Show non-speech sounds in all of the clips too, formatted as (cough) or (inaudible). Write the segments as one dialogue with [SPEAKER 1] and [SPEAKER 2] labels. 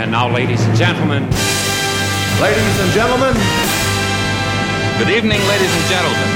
[SPEAKER 1] And now, ladies and gentlemen.
[SPEAKER 2] Ladies and gentlemen.
[SPEAKER 3] Good evening, ladies and gentlemen.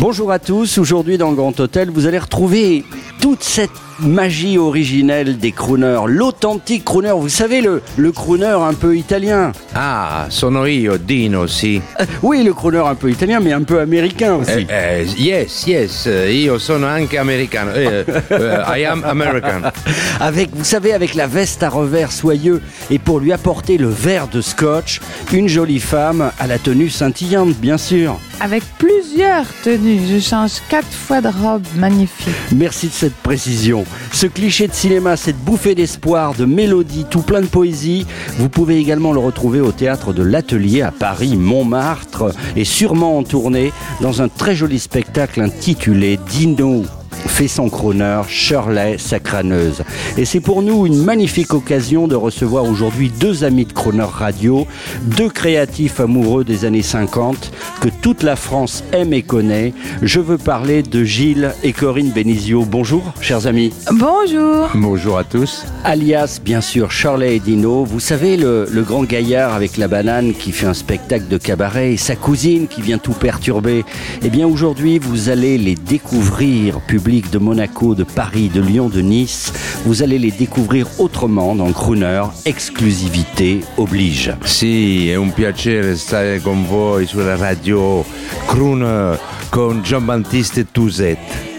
[SPEAKER 4] Bonjour à tous, aujourd'hui dans le Grand Hôtel, vous allez retrouver toute cette magie originelle des crooners, l'authentique crooner, vous savez, le, le crooner un peu italien.
[SPEAKER 5] Ah, sono io, Dino, sì.
[SPEAKER 4] Euh, oui, le crooner un peu italien, mais un peu américain aussi.
[SPEAKER 5] Eh, eh, yes, yes, io sono anche americano. Eh, eh, I am American. (laughs)
[SPEAKER 4] Avec, vous savez, avec la veste à revers soyeux et pour lui apporter le verre de scotch, une jolie femme à la tenue scintillante, bien sûr.
[SPEAKER 6] Avec plusieurs tenues, je change quatre fois de robe magnifique.
[SPEAKER 4] Merci de cette précision. Ce cliché de cinéma, cette bouffée d'espoir, de mélodie, tout plein de poésie, vous pouvez également le retrouver au théâtre de l'Atelier à Paris, Montmartre, et sûrement en tournée dans un très joli spectacle intitulé Dino fait son crooner Shirley Sacraneuse. Et c'est pour nous une magnifique occasion de recevoir aujourd'hui deux amis de crooner radio, deux créatifs amoureux des années 50 que toute la France aime et connaît. Je veux parler de Gilles et Corinne Benizio. Bonjour, chers amis.
[SPEAKER 6] Bonjour.
[SPEAKER 5] Bonjour à tous.
[SPEAKER 4] Alias, bien sûr, Shirley et Dino. Vous savez, le, le grand gaillard avec la banane qui fait un spectacle de cabaret et sa cousine qui vient tout perturber. Eh bien, aujourd'hui, vous allez les découvrir, public de Monaco, de Paris, de Lyon, de Nice. Vous allez les découvrir autrement dans Crooner. Exclusivité oblige.
[SPEAKER 5] Sì, è un piacere stare con voi sulla radio Crooner con Giambattista Touzette.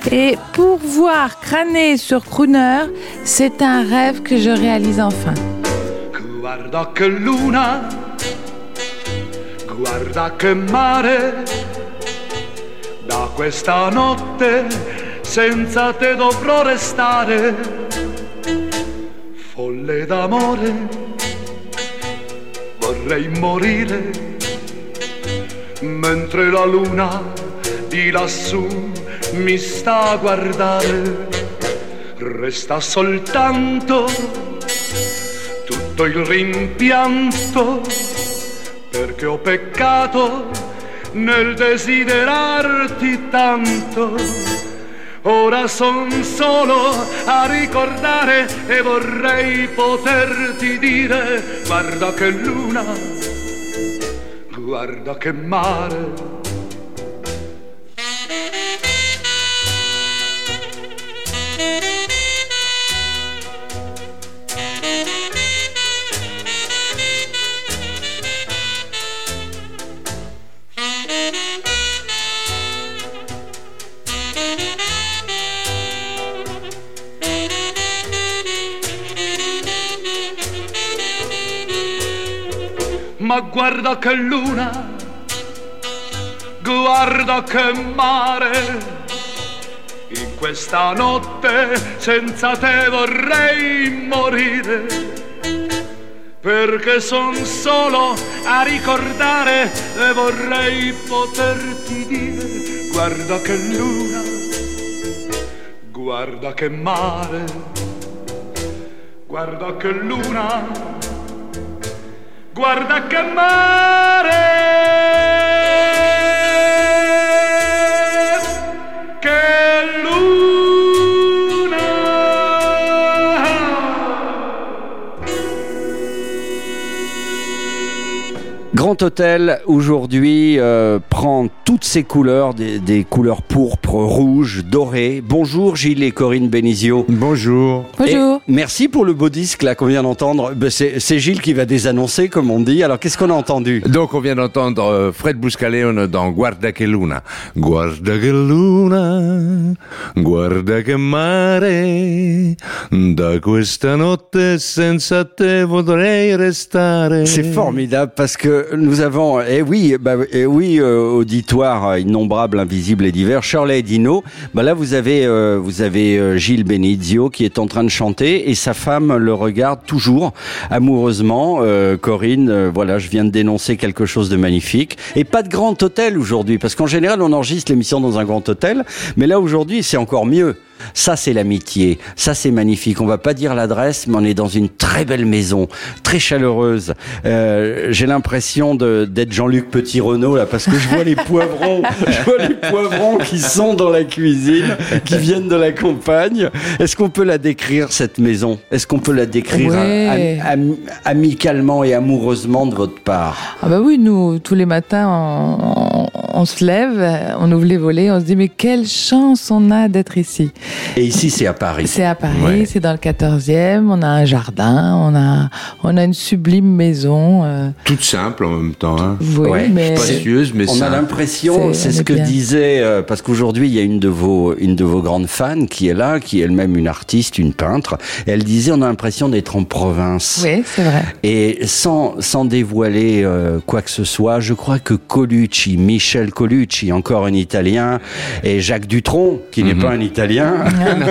[SPEAKER 6] Et pour voir crâner sur Crooner, c'est un rêve que je réalise enfin.
[SPEAKER 7] Guarda che luna, guarda che mare, da questa notte senza te dovrò restare, folle d'amore, vorrei morire, mentre la luna di lassù mi sta a guardare, resta soltanto tutto il rimpianto, perché ho peccato nel desiderarti tanto Ora son solo a ricordare e vorrei poterti dire guarda che luna, guarda che mare. Guarda che luna, guarda che mare. In questa notte senza te vorrei morire, perché son solo a ricordare e vorrei poterti dire, guarda che luna, guarda che mare, guarda che luna guarda che mare,
[SPEAKER 4] Grand Hôtel aujourd'hui euh, prend toutes ses couleurs, des, des couleurs pourpres, rouges, dorées. Bonjour Gilles et Corinne Benizio.
[SPEAKER 5] Bonjour.
[SPEAKER 6] Bonjour.
[SPEAKER 4] Et merci pour le beau disque là qu'on vient d'entendre. Ben, c'est c'est Gilles qui va désannoncer comme on dit. Alors qu'est-ce qu'on a entendu?
[SPEAKER 5] Donc on vient d'entendre euh, Fred Buscaleone dans Guarda che luna. Guarda che luna, guarda che mare, da questa notte senza te vorrei restare.
[SPEAKER 4] C'est formidable parce que nous avons, eh oui, bah, eh oui, euh, auditoire innombrable, invisible et divers. Shirley et Dino. Bah là, vous avez, euh, vous avez euh, Gilles Benizio qui est en train de chanter et sa femme le regarde toujours amoureusement. Euh, Corinne, euh, voilà, je viens de dénoncer quelque chose de magnifique et pas de grand hôtel aujourd'hui parce qu'en général, on enregistre l'émission dans un grand hôtel, mais là aujourd'hui, c'est encore mieux. Ça, c'est l'amitié. Ça, c'est magnifique. On va pas dire l'adresse, mais on est dans une très belle maison, très chaleureuse. Euh, J'ai l'impression d'être Jean-Luc Petit-Renault, là, parce que je vois les (laughs) poivrons, je vois les poivrons qui sont dans la cuisine, qui viennent de la campagne. Est-ce qu'on peut la décrire, cette maison? Est-ce qu'on peut la décrire
[SPEAKER 6] Ouais.
[SPEAKER 4] am- am- amicalement et amoureusement de votre part?
[SPEAKER 6] Ah bah oui, nous, tous les matins, on, on- se lève, on ouvre les volets, on se dit mais quelle chance on a d'être ici.
[SPEAKER 4] Et ici, c'est à Paris.
[SPEAKER 6] C'est à Paris,
[SPEAKER 5] Ouais.
[SPEAKER 6] c'est dans le 14e, on a un jardin, on a, on a une sublime maison. euh,
[SPEAKER 5] Toute simple en même temps. Hein.
[SPEAKER 6] oui,
[SPEAKER 4] Ouais.
[SPEAKER 6] mais
[SPEAKER 5] Spacieuse, mais
[SPEAKER 4] On a l'impression,
[SPEAKER 6] C'est-
[SPEAKER 4] ce que
[SPEAKER 6] bien.
[SPEAKER 4] disait, euh, parce qu'aujourd'hui il y a une de vos, une de vos grandes fans qui est là, qui est elle-même une artiste, une peintre. Et elle disait, on a l'impression d'être en province.
[SPEAKER 6] oui, c'est vrai.
[SPEAKER 4] Et sans, sans dévoiler euh, quoi que ce soit, je crois que Colucci, Michel Colucci, encore un Italien, et Jacques Dutronc, qui n'est pas un Italien, (laughs)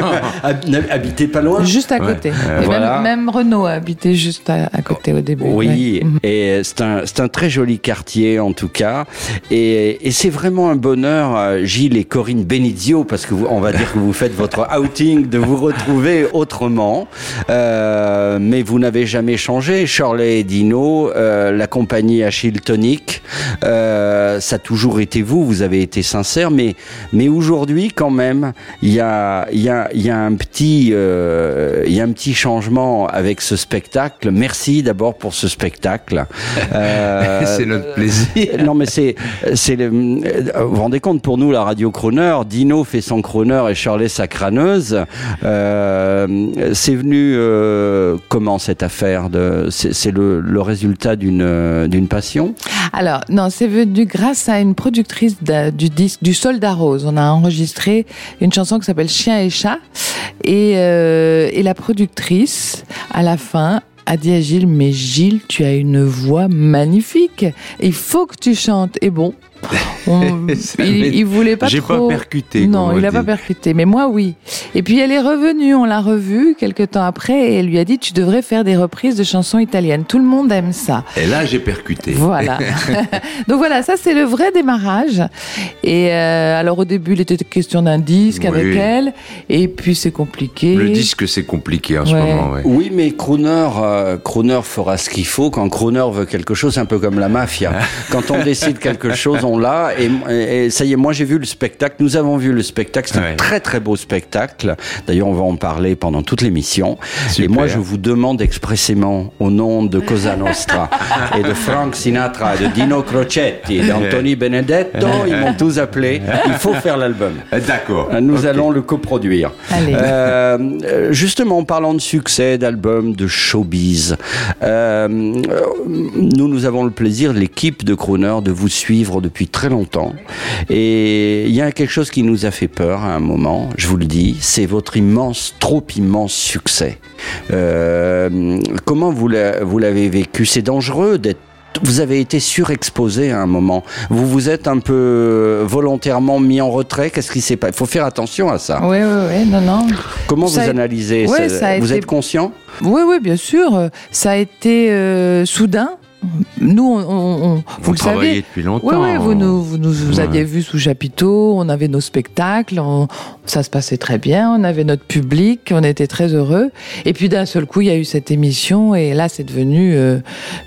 [SPEAKER 4] (laughs) hab- habitait pas loin.
[SPEAKER 6] Juste à côté.
[SPEAKER 4] Euh,
[SPEAKER 6] Et
[SPEAKER 4] voilà.
[SPEAKER 6] même, même Renault a habité juste à, à côté au début.
[SPEAKER 4] Oui,
[SPEAKER 6] ouais. Mhm.
[SPEAKER 4] et c'est un, c'est un très joli quartier en tout cas. Et, et c'est vraiment un bonheur, euh, Gilles et Corinne Benizio, parce que vous, on va dire que vous faites votre (laughs) outing, de vous retrouver autrement. Euh, mais vous n'avez jamais changé. Shirley et Dino, euh, la compagnie Achille Tonic, euh, ça a toujours été vous, vous avez été sincère. Mais, mais aujourd'hui, quand même, il y a, il y, a, il y, a un petit, euh, il y a un petit changement avec ce spectacle. Merci d'abord pour ce spectacle. (laughs) Euh,
[SPEAKER 5] c'est notre plaisir.
[SPEAKER 4] non, mais c'est, euh, vous vous rendez compte pour nous la radio crooner, Dino fait son crooner et Shirley sa crâneuse. Euh, c'est venu euh, comment cette affaire de, c'est, le, le résultat d'une d'une passion?
[SPEAKER 6] Alors, non, c'est venu grâce à une productrice du disque du Soldat Rose. On a enregistré une chanson qui s'appelle Chien et chat. Et, euh, et la productrice, à la fin, a dit à Gilles, mais Gilles, tu as une voix magnifique. Il faut que tu chantes. Et bon, on- (laughs) il, il voulait pas
[SPEAKER 5] J'ai
[SPEAKER 6] trop.
[SPEAKER 5] pas percuté.
[SPEAKER 6] Non, il a
[SPEAKER 5] dit.
[SPEAKER 6] pas percuté, mais moi oui. Et puis elle est revenue, on l'a revue quelques temps après et elle lui a dit tu devrais faire des reprises de chansons italiennes. Tout le monde aime ça.
[SPEAKER 5] Et là, j'ai percuté.
[SPEAKER 6] Voilà. (laughs) Donc voilà, ça c'est le vrai démarrage. Et euh, alors au début, il était question d'un disque
[SPEAKER 5] Oui.
[SPEAKER 6] avec elle, et puis c'est compliqué.
[SPEAKER 5] Le disque, c'est compliqué en ce moment. Ouais.
[SPEAKER 4] Oui, mais Crooner, euh, Crooner fera ce qu'il faut. Quand Crooner veut quelque chose, c'est un peu comme la mafia. (laughs) Quand on décide quelque chose, on l'a. Et, et ça y est, moi j'ai vu le spectacle. Nous avons vu le spectacle. C'est un très très beau spectacle. D'ailleurs, on va en parler pendant toute l'émission. Et moi, je vous demande expressément, au nom de Cosa Nostra (laughs) et de Frank Sinatra, de Dino Crocetti, d'Anthony Benedetto, ils m'ont tous appelé. Il faut faire l'album.
[SPEAKER 5] D'accord.
[SPEAKER 4] Nous allons le coproduire.
[SPEAKER 6] Allez.
[SPEAKER 4] Euh, justement, en parlant de succès, d'albums, de showbiz, euh, nous, nous avons le plaisir, l'équipe de Crooner, de vous suivre depuis très longtemps. Et il y a quelque chose qui nous a fait peur à un moment, je vous le dis, c'est votre immense, trop immense succès. Euh, comment vous l'a- vous l'avez vécu? C'est dangereux d'être vous avez été surexposé à un moment. Vous vous êtes un peu volontairement mis en retrait? Qu'est-ce qui s'est passé Il faut faire attention à ça.
[SPEAKER 6] Oui, oui, oui, non, non.
[SPEAKER 4] Comment
[SPEAKER 6] Ça
[SPEAKER 4] vous
[SPEAKER 6] a-
[SPEAKER 4] analysez
[SPEAKER 6] Ouais,
[SPEAKER 4] ça? Vous
[SPEAKER 6] été-
[SPEAKER 4] êtes conscient?
[SPEAKER 6] Oui, oui, bien sûr. euh, Ça a été euh, soudain. Nous, on, on- on- vous
[SPEAKER 5] Vous
[SPEAKER 6] le savez.
[SPEAKER 5] depuis longtemps.
[SPEAKER 6] Oui, oui, vous nous, vous nous vous
[SPEAKER 5] Ouais.
[SPEAKER 6] aviez vu sous chapiteau, on avait nos spectacles, on- ça se passait très bien, on avait notre public, on était très heureux. Et puis d'un seul coup, il y a eu cette émission et là, c'est devenu euh,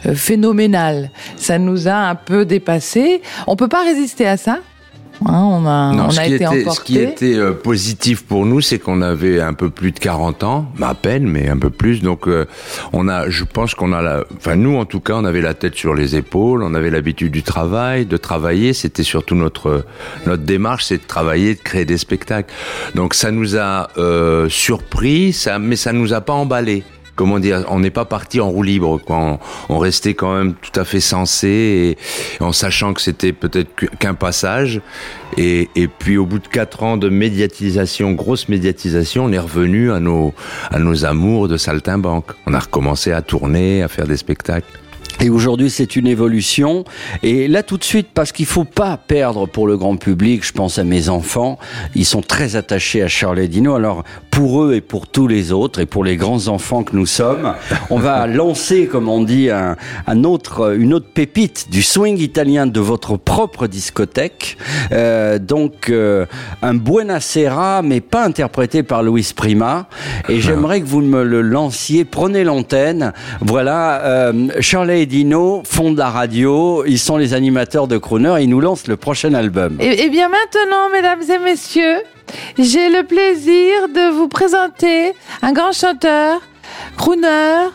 [SPEAKER 6] euh, phénoménal. Ça nous a un peu dépassé. On peut pas résister à ça? Hein, on a,
[SPEAKER 5] Non,
[SPEAKER 6] on
[SPEAKER 5] ce,
[SPEAKER 6] a
[SPEAKER 5] qui
[SPEAKER 6] été
[SPEAKER 5] était, ce
[SPEAKER 6] emporté.
[SPEAKER 5] qui était euh, positif pour nous, c'est qu'on avait un peu plus de 40 ans, à peine, mais un peu plus. Donc, euh, on a, je pense qu'on a, la, enfin nous en tout cas, on avait la tête sur les épaules, on avait l'habitude du travail, de travailler. C'était surtout notre notre démarche, c'est de travailler, de créer des spectacles. Donc, ça nous a euh, surpris, ça, mais ça nous a pas emballé. Comment dire On n'est pas parti en roue libre, quoi. On, on restait quand même tout à fait sensé, et, en sachant que c'était peut-être qu'un passage. Et, et puis au bout de quatre ans de médiatisation, grosse médiatisation, on est revenu à nos à nos amours de saltimbanque. On a recommencé à tourner, à faire des spectacles.
[SPEAKER 4] Et aujourd'hui, c'est une évolution. Et là, tout de suite, parce qu'il faut pas perdre pour le grand public, je pense à mes enfants, ils sont très attachés à Charlie Dino. Alors, pour eux et pour tous les autres, et pour les grands enfants que nous sommes, on va (laughs) lancer, comme on dit, un, un autre, une autre pépite du swing italien de votre propre discothèque. Euh, donc, euh, un Buonasera, mais pas interprété par Luis Prima. Et j'aimerais que vous me le lanciez. Prenez l'antenne. Voilà, euh, Charlie et Dino fondent la radio. Ils sont les animateurs de Crooner. Et ils nous lancent le prochain album.
[SPEAKER 6] Et, et bien maintenant, mesdames et messieurs, j'ai le plaisir de vous présenter un grand chanteur, crooner.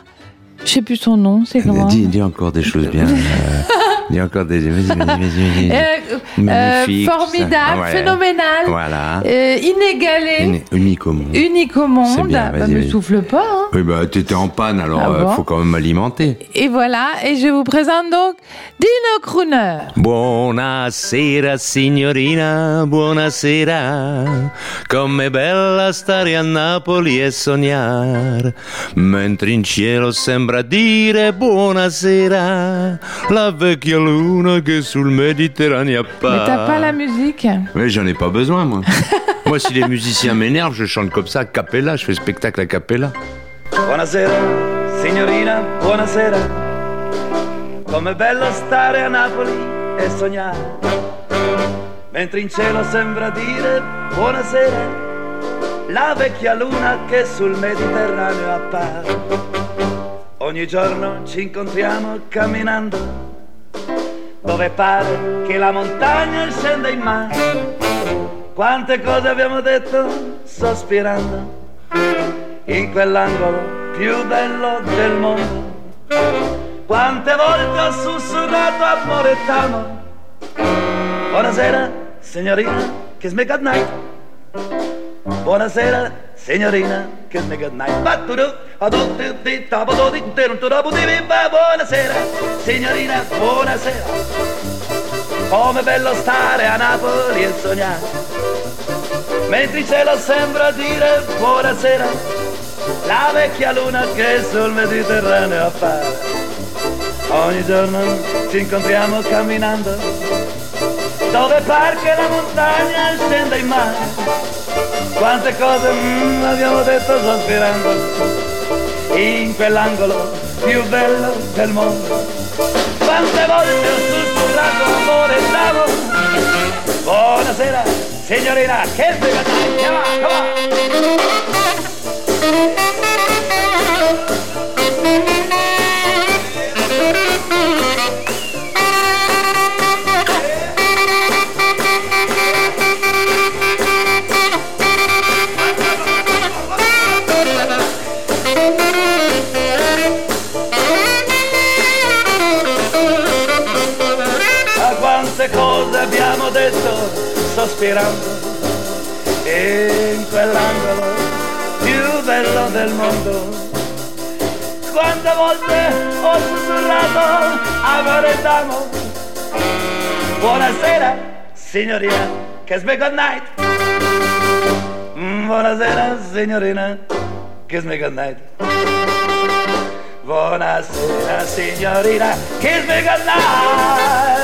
[SPEAKER 6] Je sais plus son nom, c'est comment
[SPEAKER 5] Dis, dis encore des choses bien. (laughs) euh, dis encore des. Vas-y, vas-y, vas-y. vas-y. (laughs)
[SPEAKER 6] Euh, euh,
[SPEAKER 5] Magnifique,
[SPEAKER 6] formidable.
[SPEAKER 5] Ouais.
[SPEAKER 6] phénoménal,
[SPEAKER 5] Voilà.
[SPEAKER 6] euh, inégalé,
[SPEAKER 5] Uni- Unique au monde.
[SPEAKER 6] unique au monde.
[SPEAKER 5] bien,
[SPEAKER 6] Bah, me
[SPEAKER 5] vas-y.
[SPEAKER 6] souffle pas. Hein.
[SPEAKER 5] Oui, bah, t'étais en panne, alors
[SPEAKER 6] Ah bon
[SPEAKER 5] faut quand même alimenter.
[SPEAKER 6] Et voilà, et je vous présente donc Dino Crooner.
[SPEAKER 5] Buonasera signorina, buonasera. Com'è bella stare a Napoli e sognare, mentre in cielo sembra dire buonasera, la vecchia luna che sul Mediterraneo
[SPEAKER 6] Mais t'as pas la musique
[SPEAKER 5] Mais j'en ai pas besoin, moi. (laughs) moi, si les musiciens m'énervent, je chante comme ça, a cappella, je fais spectacle a cappella.
[SPEAKER 8] Buonasera, signorina, buonasera. Com'è bello stare a Napoli e sognare. Mentre in cielo sembra dire buonasera. La vecchia luna che sul Mediterraneo appare. Ogni giorno ci incontriamo camminando. Dove pare che la montagna scenda in mare. Quante cose abbiamo detto sospirando in quell'angolo più bello del mondo. Quante volte ho sussurrato amore t'amo. Buonasera, signorina, kiss me good night. Buonasera, signorina, kiss me good night. Battudu, adutti, di, tabudu, di, terum, turabu, di, bi, ba. Buonasera, signorina, buonasera. Com'è bello stare a Napoli e sognare. Mentre in cielo sembra dire buonasera La vecchia luna che sul Mediterraneo appare Ogni giorno ci incontriamo camminando Dove par che la montagna scenda in mare Quante cose mm, abbiamo detto sospirando In quell'angolo più bello del mondo Quante volte ho sussurrato amore t'amo Buonasera, signorina, che sbega Come on, sospirando in quell'angolo più bello del mondo Quante volte ho sussurrato amore d'amo Buonasera signorina, kiss me good night. Buonasera signorina, kiss me good night. Buonasera signorina, kiss me good night.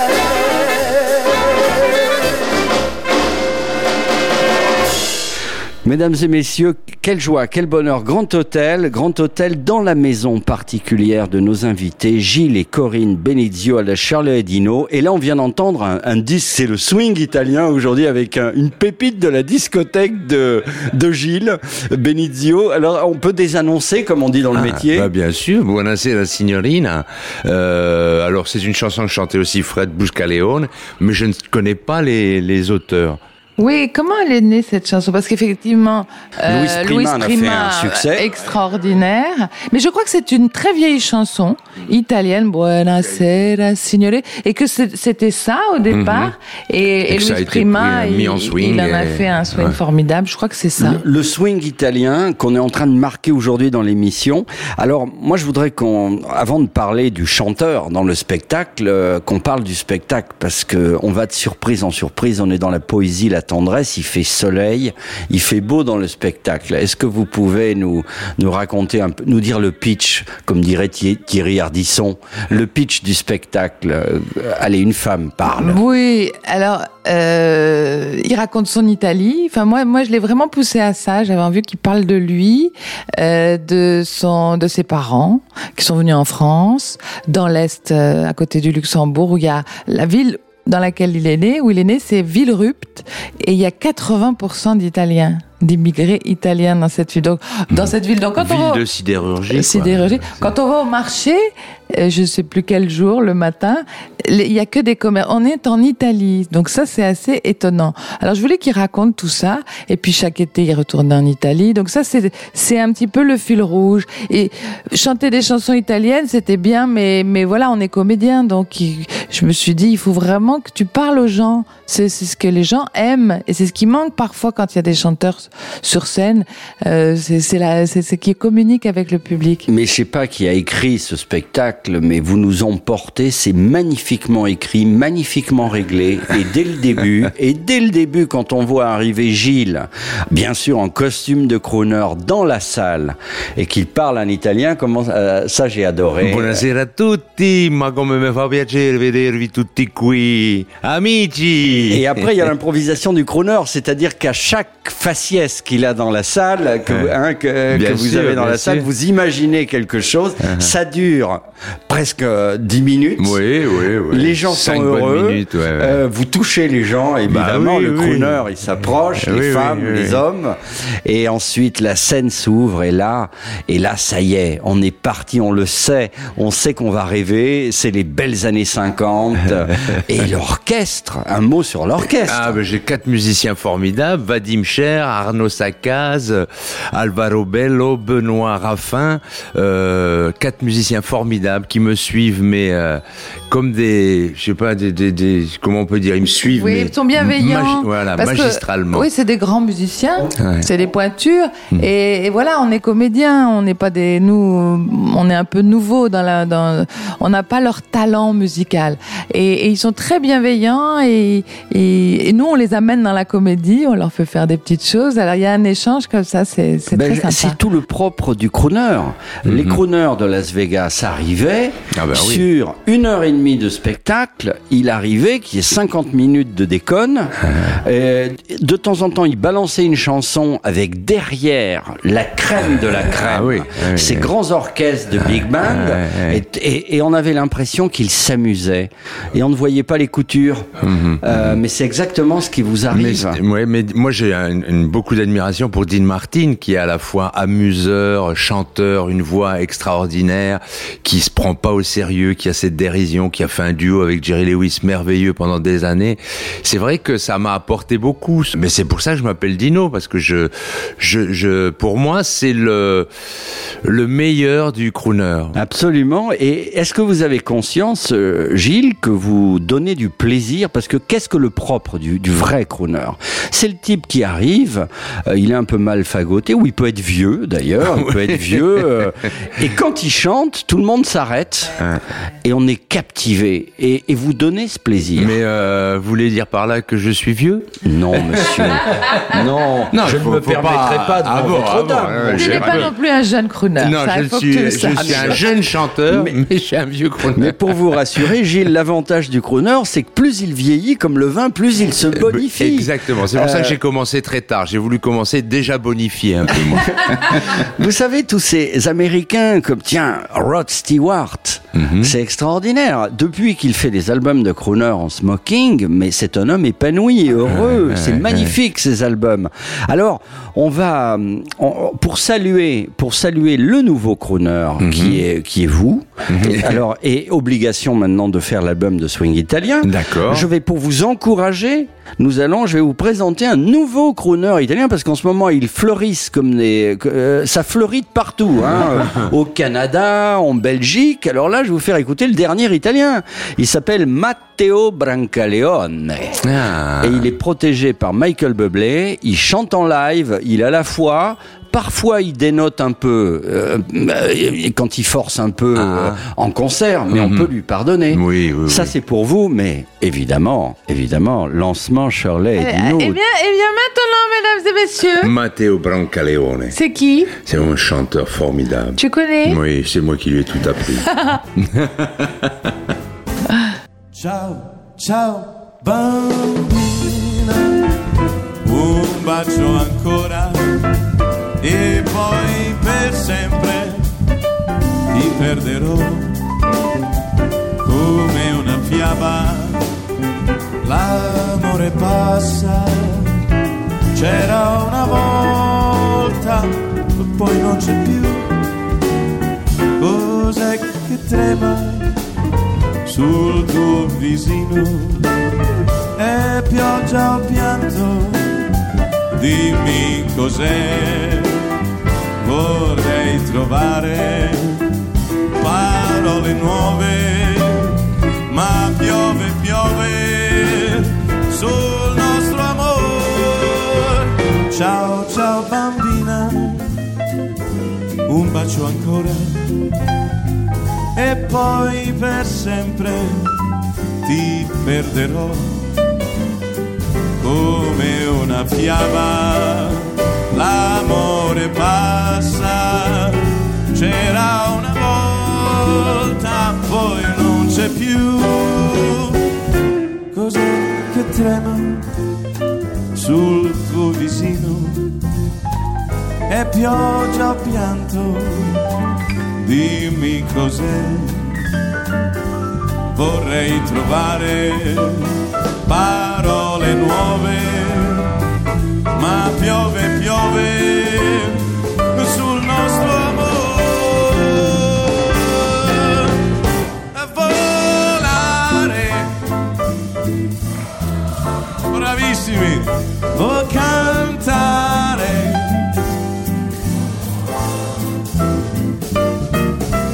[SPEAKER 4] Mesdames et messieurs, quelle joie, quel bonheur. Grand hôtel, grand hôtel dans la maison particulière de nos invités, Gilles et Corinne Benizio à la Charlie Dino. Et là, on vient d'entendre un, un disque, c'est le swing italien aujourd'hui avec un- une pépite de la discothèque de, de Gilles Benizio. Alors, on peut désannoncer, comme on dit dans le métier.
[SPEAKER 5] Bah, bien sûr, Buonasera signorina. Euh, alors c'est une chanson que chantait aussi Fred Buscaleone, mais je ne connais pas les, les auteurs.
[SPEAKER 6] Oui, comment elle est née cette chanson? Parce qu'effectivement, euh,
[SPEAKER 4] Louis Prima a fait un succès.
[SPEAKER 6] extraordinaire. Mais je crois que c'est une très vieille chanson italienne, Buonasera signore, et que c'était ça au départ. Et, Louis Prima,
[SPEAKER 5] pris, euh, mis
[SPEAKER 6] il,
[SPEAKER 5] en swing
[SPEAKER 6] il en a
[SPEAKER 5] et-
[SPEAKER 6] fait un swing
[SPEAKER 5] ouais.
[SPEAKER 6] formidable. Je crois que c'est ça.
[SPEAKER 4] Le, le swing italien qu'on est en train de marquer aujourd'hui dans l'émission. Alors, moi, je voudrais qu'on, avant de parler du chanteur dans le spectacle, euh, qu'on parle du spectacle parce que on va de surprise en surprise. On est dans la poésie, la tendresse, il fait soleil, il fait beau dans le spectacle. Est-ce que vous pouvez nous, nous raconter nous dire le pitch, comme dirait Thi- Thierry Ardisson, le pitch du spectacle Euh, Allez, une femme parle.
[SPEAKER 6] Oui, alors euh, il raconte son Italie. Enfin moi, moi je l'ai vraiment poussé à ça. J'avais envie qu'il parle de lui, euh, de son, de ses parents qui sont venus en France, dans l'est, à côté du Luxembourg, où il y a la ville dans laquelle il est né, où il est né, c'est Villerupt, et il y a 80% d'Italiens, d'immigrés italiens dans cette ville. Donc, dans cette ville, donc quand on va-
[SPEAKER 4] de sidérurgie. quoi.
[SPEAKER 6] sidérurgie. Quand on va au marché, euh, je sais plus quel jour, le matin, il y a que des commerces. On est en Italie, donc ça c'est assez étonnant. Alors je voulais qu'il raconte tout ça, et puis chaque été il retourne en Italie. Donc ça c'est c'est un petit peu le fil rouge. Et chanter des chansons italiennes c'était bien, mais mais voilà on est comédien, donc je me suis dit il faut vraiment que tu parles aux gens. C'est c'est ce que les gens aiment, et c'est ce qui manque parfois quand il y a des chanteurs sur scène. Euh, c'est c'est c'est ce qui communique avec le public.
[SPEAKER 4] Mais je sais pas qui a écrit ce spectacle, mais vous nous emportez, c'est magnifiquement écrit, magnifiquement réglé, et dès le début, et dès le début, quand on voit arriver Gilles, bien sûr en costume de crooner dans la salle, et qu'il parle en italien, comment euh, ça j'ai adoré.
[SPEAKER 5] Buonasera a tutti, ma come mi fa piacere vedervi tutti qui. Amici!
[SPEAKER 4] Et après, il y a l'improvisation du crooner, c'est-à-dire qu'à chaque faciès qu'il a dans la salle, que, vous- hein, que,
[SPEAKER 5] Bien
[SPEAKER 4] que vous
[SPEAKER 5] sûr,
[SPEAKER 4] avez dans la salle, vous imaginez quelque chose, ça dure presque euh, 10 minutes.
[SPEAKER 5] Oui, oui, oui.
[SPEAKER 4] Les gens
[SPEAKER 5] Cinq
[SPEAKER 4] sont heureux.
[SPEAKER 5] minutes, ouais, ouais.
[SPEAKER 4] Euh, vous touchez les gens, évidemment.
[SPEAKER 5] Bah oui,
[SPEAKER 4] le
[SPEAKER 5] oui.
[SPEAKER 4] crooner, il s'approche,
[SPEAKER 5] Oui,
[SPEAKER 4] les femmes, les hommes. Et ensuite, la scène s'ouvre. Et là, et là, ça y est, on est parti. On le sait. On sait qu'on va rêver. C'est les belles années 50. (laughs) et l'orchestre. Un mot sur l'orchestre.
[SPEAKER 5] Ah, ben, j'ai quatre musiciens formidables, Vadim Cher, Arnaud Sacaz, euh, Alvaro Bello, Benoît Raffin, euh, quatre musiciens formidables qui me suivent, mais euh, comme des, je sais pas, des, des, des- comment on peut dire, ils me suivent,
[SPEAKER 6] Oui,
[SPEAKER 5] mais
[SPEAKER 6] ils sont bienveillants.
[SPEAKER 5] magi- voilà,
[SPEAKER 6] que-
[SPEAKER 5] magistralement.
[SPEAKER 6] oui, c'est des grands musiciens,
[SPEAKER 5] Ouais.
[SPEAKER 6] c'est des pointures. Et, et voilà, on est comédiens, on n'est pas des, nous, on est un peu nouveaux dans la, dans, on n'a pas leur talent musical. Et, et ils sont très bienveillants et, et, et nous, on les amène dans la comédie, on leur fait faire des petites choses. Alors il y a un échange comme ça, c'est, c'est
[SPEAKER 4] Ben,
[SPEAKER 6] très sympa.
[SPEAKER 4] c'est tout le propre du crooner. Les crooners de Las Vegas
[SPEAKER 5] Ah ben oui.
[SPEAKER 4] sur une heure et demie de spectacle. Il arrivait qu'il y ait 50 minutes de déconne. Euh, de temps en temps, il balançait une chanson avec derrière la crème de la crème.
[SPEAKER 5] Ah oui, oui,
[SPEAKER 4] Ces grands orchestres de big band. Et, et- et on avait l'impression qu'il s'amusait. Et on ne voyait pas les coutures. Euh, mais c'est exactement ce qui vous arrive.
[SPEAKER 5] c'est- ouais, mais moi j'ai beaucoup d'admiration pour Dean Martin qui est à la fois amuseur, chanteur, une voix extraordinaire, qui se prend pas au sérieux, qui a cette dérision, qui a fait un duo avec Jerry Lewis merveilleux pendant des années. C'est vrai que ça m'a apporté beaucoup, mais c'est pour ça que je m'appelle Dino parce que je, je, je pour moi c'est le le meilleur du crooner.
[SPEAKER 4] Absolument. Et est-ce que vous avez conscience, euh, Gilles, que vous donnez du plaisir? Parce que qu'est-ce que le propre du, du vrai crooner? C'est le type qui arrive, euh, il est un peu mal fagoté, ou il peut être vieux d'ailleurs, il (laughs) peut être vieux. euh, et quand il chante, tout le monde s'arrête et on est captivé. Et, et vous donnez ce plaisir.
[SPEAKER 5] Mais euh, vous voulez dire par là que je suis vieux?
[SPEAKER 4] Non, monsieur. (laughs) non,
[SPEAKER 5] Non,
[SPEAKER 4] je ne me permettrai
[SPEAKER 5] pas-
[SPEAKER 4] pas, devant
[SPEAKER 5] Ah bon,
[SPEAKER 4] votre
[SPEAKER 5] ah bon,
[SPEAKER 4] dame. cher
[SPEAKER 6] n'es pas non plus un jeune crooner.
[SPEAKER 5] Non,
[SPEAKER 6] ça,
[SPEAKER 5] je
[SPEAKER 6] faut
[SPEAKER 5] suis,
[SPEAKER 6] que tu le
[SPEAKER 5] je
[SPEAKER 6] saches.
[SPEAKER 5] suis un jeune chanteur, mais, je suis un vieux crooner.
[SPEAKER 4] Mais pour vous rassurer, Gilles, (laughs) l'avantage du crooner, c'est que plus il vieillit comme le vin, plus il se bonifie.
[SPEAKER 5] Exactement. C'est pour ça que
[SPEAKER 4] Euh,
[SPEAKER 5] j'ai commencé très tard. J'ai voulu commencer déjà bonifié un peu moi. (laughs)
[SPEAKER 4] Vous savez, tous ces Américains comme, tiens, Rod Stewart,
[SPEAKER 5] Mhm.
[SPEAKER 4] c'est extraordinaire. Depuis qu'il fait des albums de crooner en smoking, mais c'est un homme épanoui et heureux. c'est magnifique, ces albums. Alors, on va, on- pour saluer, pour saluer le nouveau crooner
[SPEAKER 5] Mhm.
[SPEAKER 4] qui est, qui est vous. Et alors, et obligation maintenant de faire l'album de swing italien.
[SPEAKER 5] D'accord.
[SPEAKER 4] Je vais pour vous encourager. Nous allons, je vais vous présenter un nouveau crooner italien parce qu'en ce moment ils fleurissent comme des, euh, ça fleurit de partout, hein, euh, (laughs) au Canada, en Belgique. Alors là, je vais vous faire écouter le dernier italien. Il s'appelle Matteo Brancaleone.
[SPEAKER 5] Ah.
[SPEAKER 4] Et il est protégé par Michael Bublé. Il chante en live. Il a la fois parfois il dénote un peu euh, euh, quand il force un peu euh, en concert, mais on peut lui pardonner.
[SPEAKER 5] Ah. Mhm. Oui, oui,
[SPEAKER 4] Ça
[SPEAKER 5] oui.
[SPEAKER 4] c'est pour vous, mais évidemment, évidemment, lancement Shirley et
[SPEAKER 6] Eh
[SPEAKER 4] Dino.
[SPEAKER 6] bien, eh bien, maintenant, mesdames et messieurs,
[SPEAKER 5] Matteo Brancaleone.
[SPEAKER 6] c'est qui?
[SPEAKER 5] C'est un chanteur formidable.
[SPEAKER 6] Tu connais?
[SPEAKER 5] Oui, c'est moi qui lui ai tout appris. (laughs)
[SPEAKER 9] Ciao, ciao, bambina, un bacio ancora e poi per sempre ti perderò come una fiaba. L'amore passa, c'era una volta, poi non c'è più. Cos'è che trema? sul tuo visino è pioggia o pianto dimmi cos'è vorrei trovare parole nuove ma piove piove sul nostro amore ciao ciao bambina un bacio ancora e poi per sempre ti perderò come una fiaba. L'amore passa, c'era una volta, poi non c'è più. Cos'è che trema sul tuo visino? È pioggia o pianto? dimmi cos'è. Vorrei trovare parole nuove, ma piove, piove sul nostro amore. A volare, bravissimi, o cantare.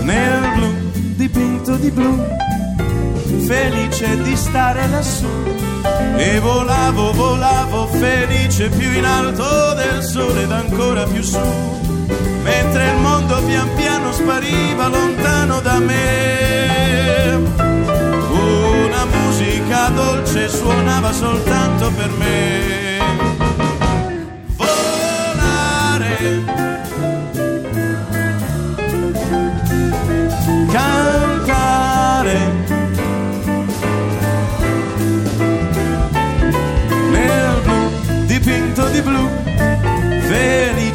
[SPEAKER 9] nel blu, dipinto di blu, felice di stare lassù. E volavo, volavo, felice più in alto del sole ed ancora più su. Mentre il mondo pian piano spariva lontano da me. Una musica dolce suonava soltanto per me.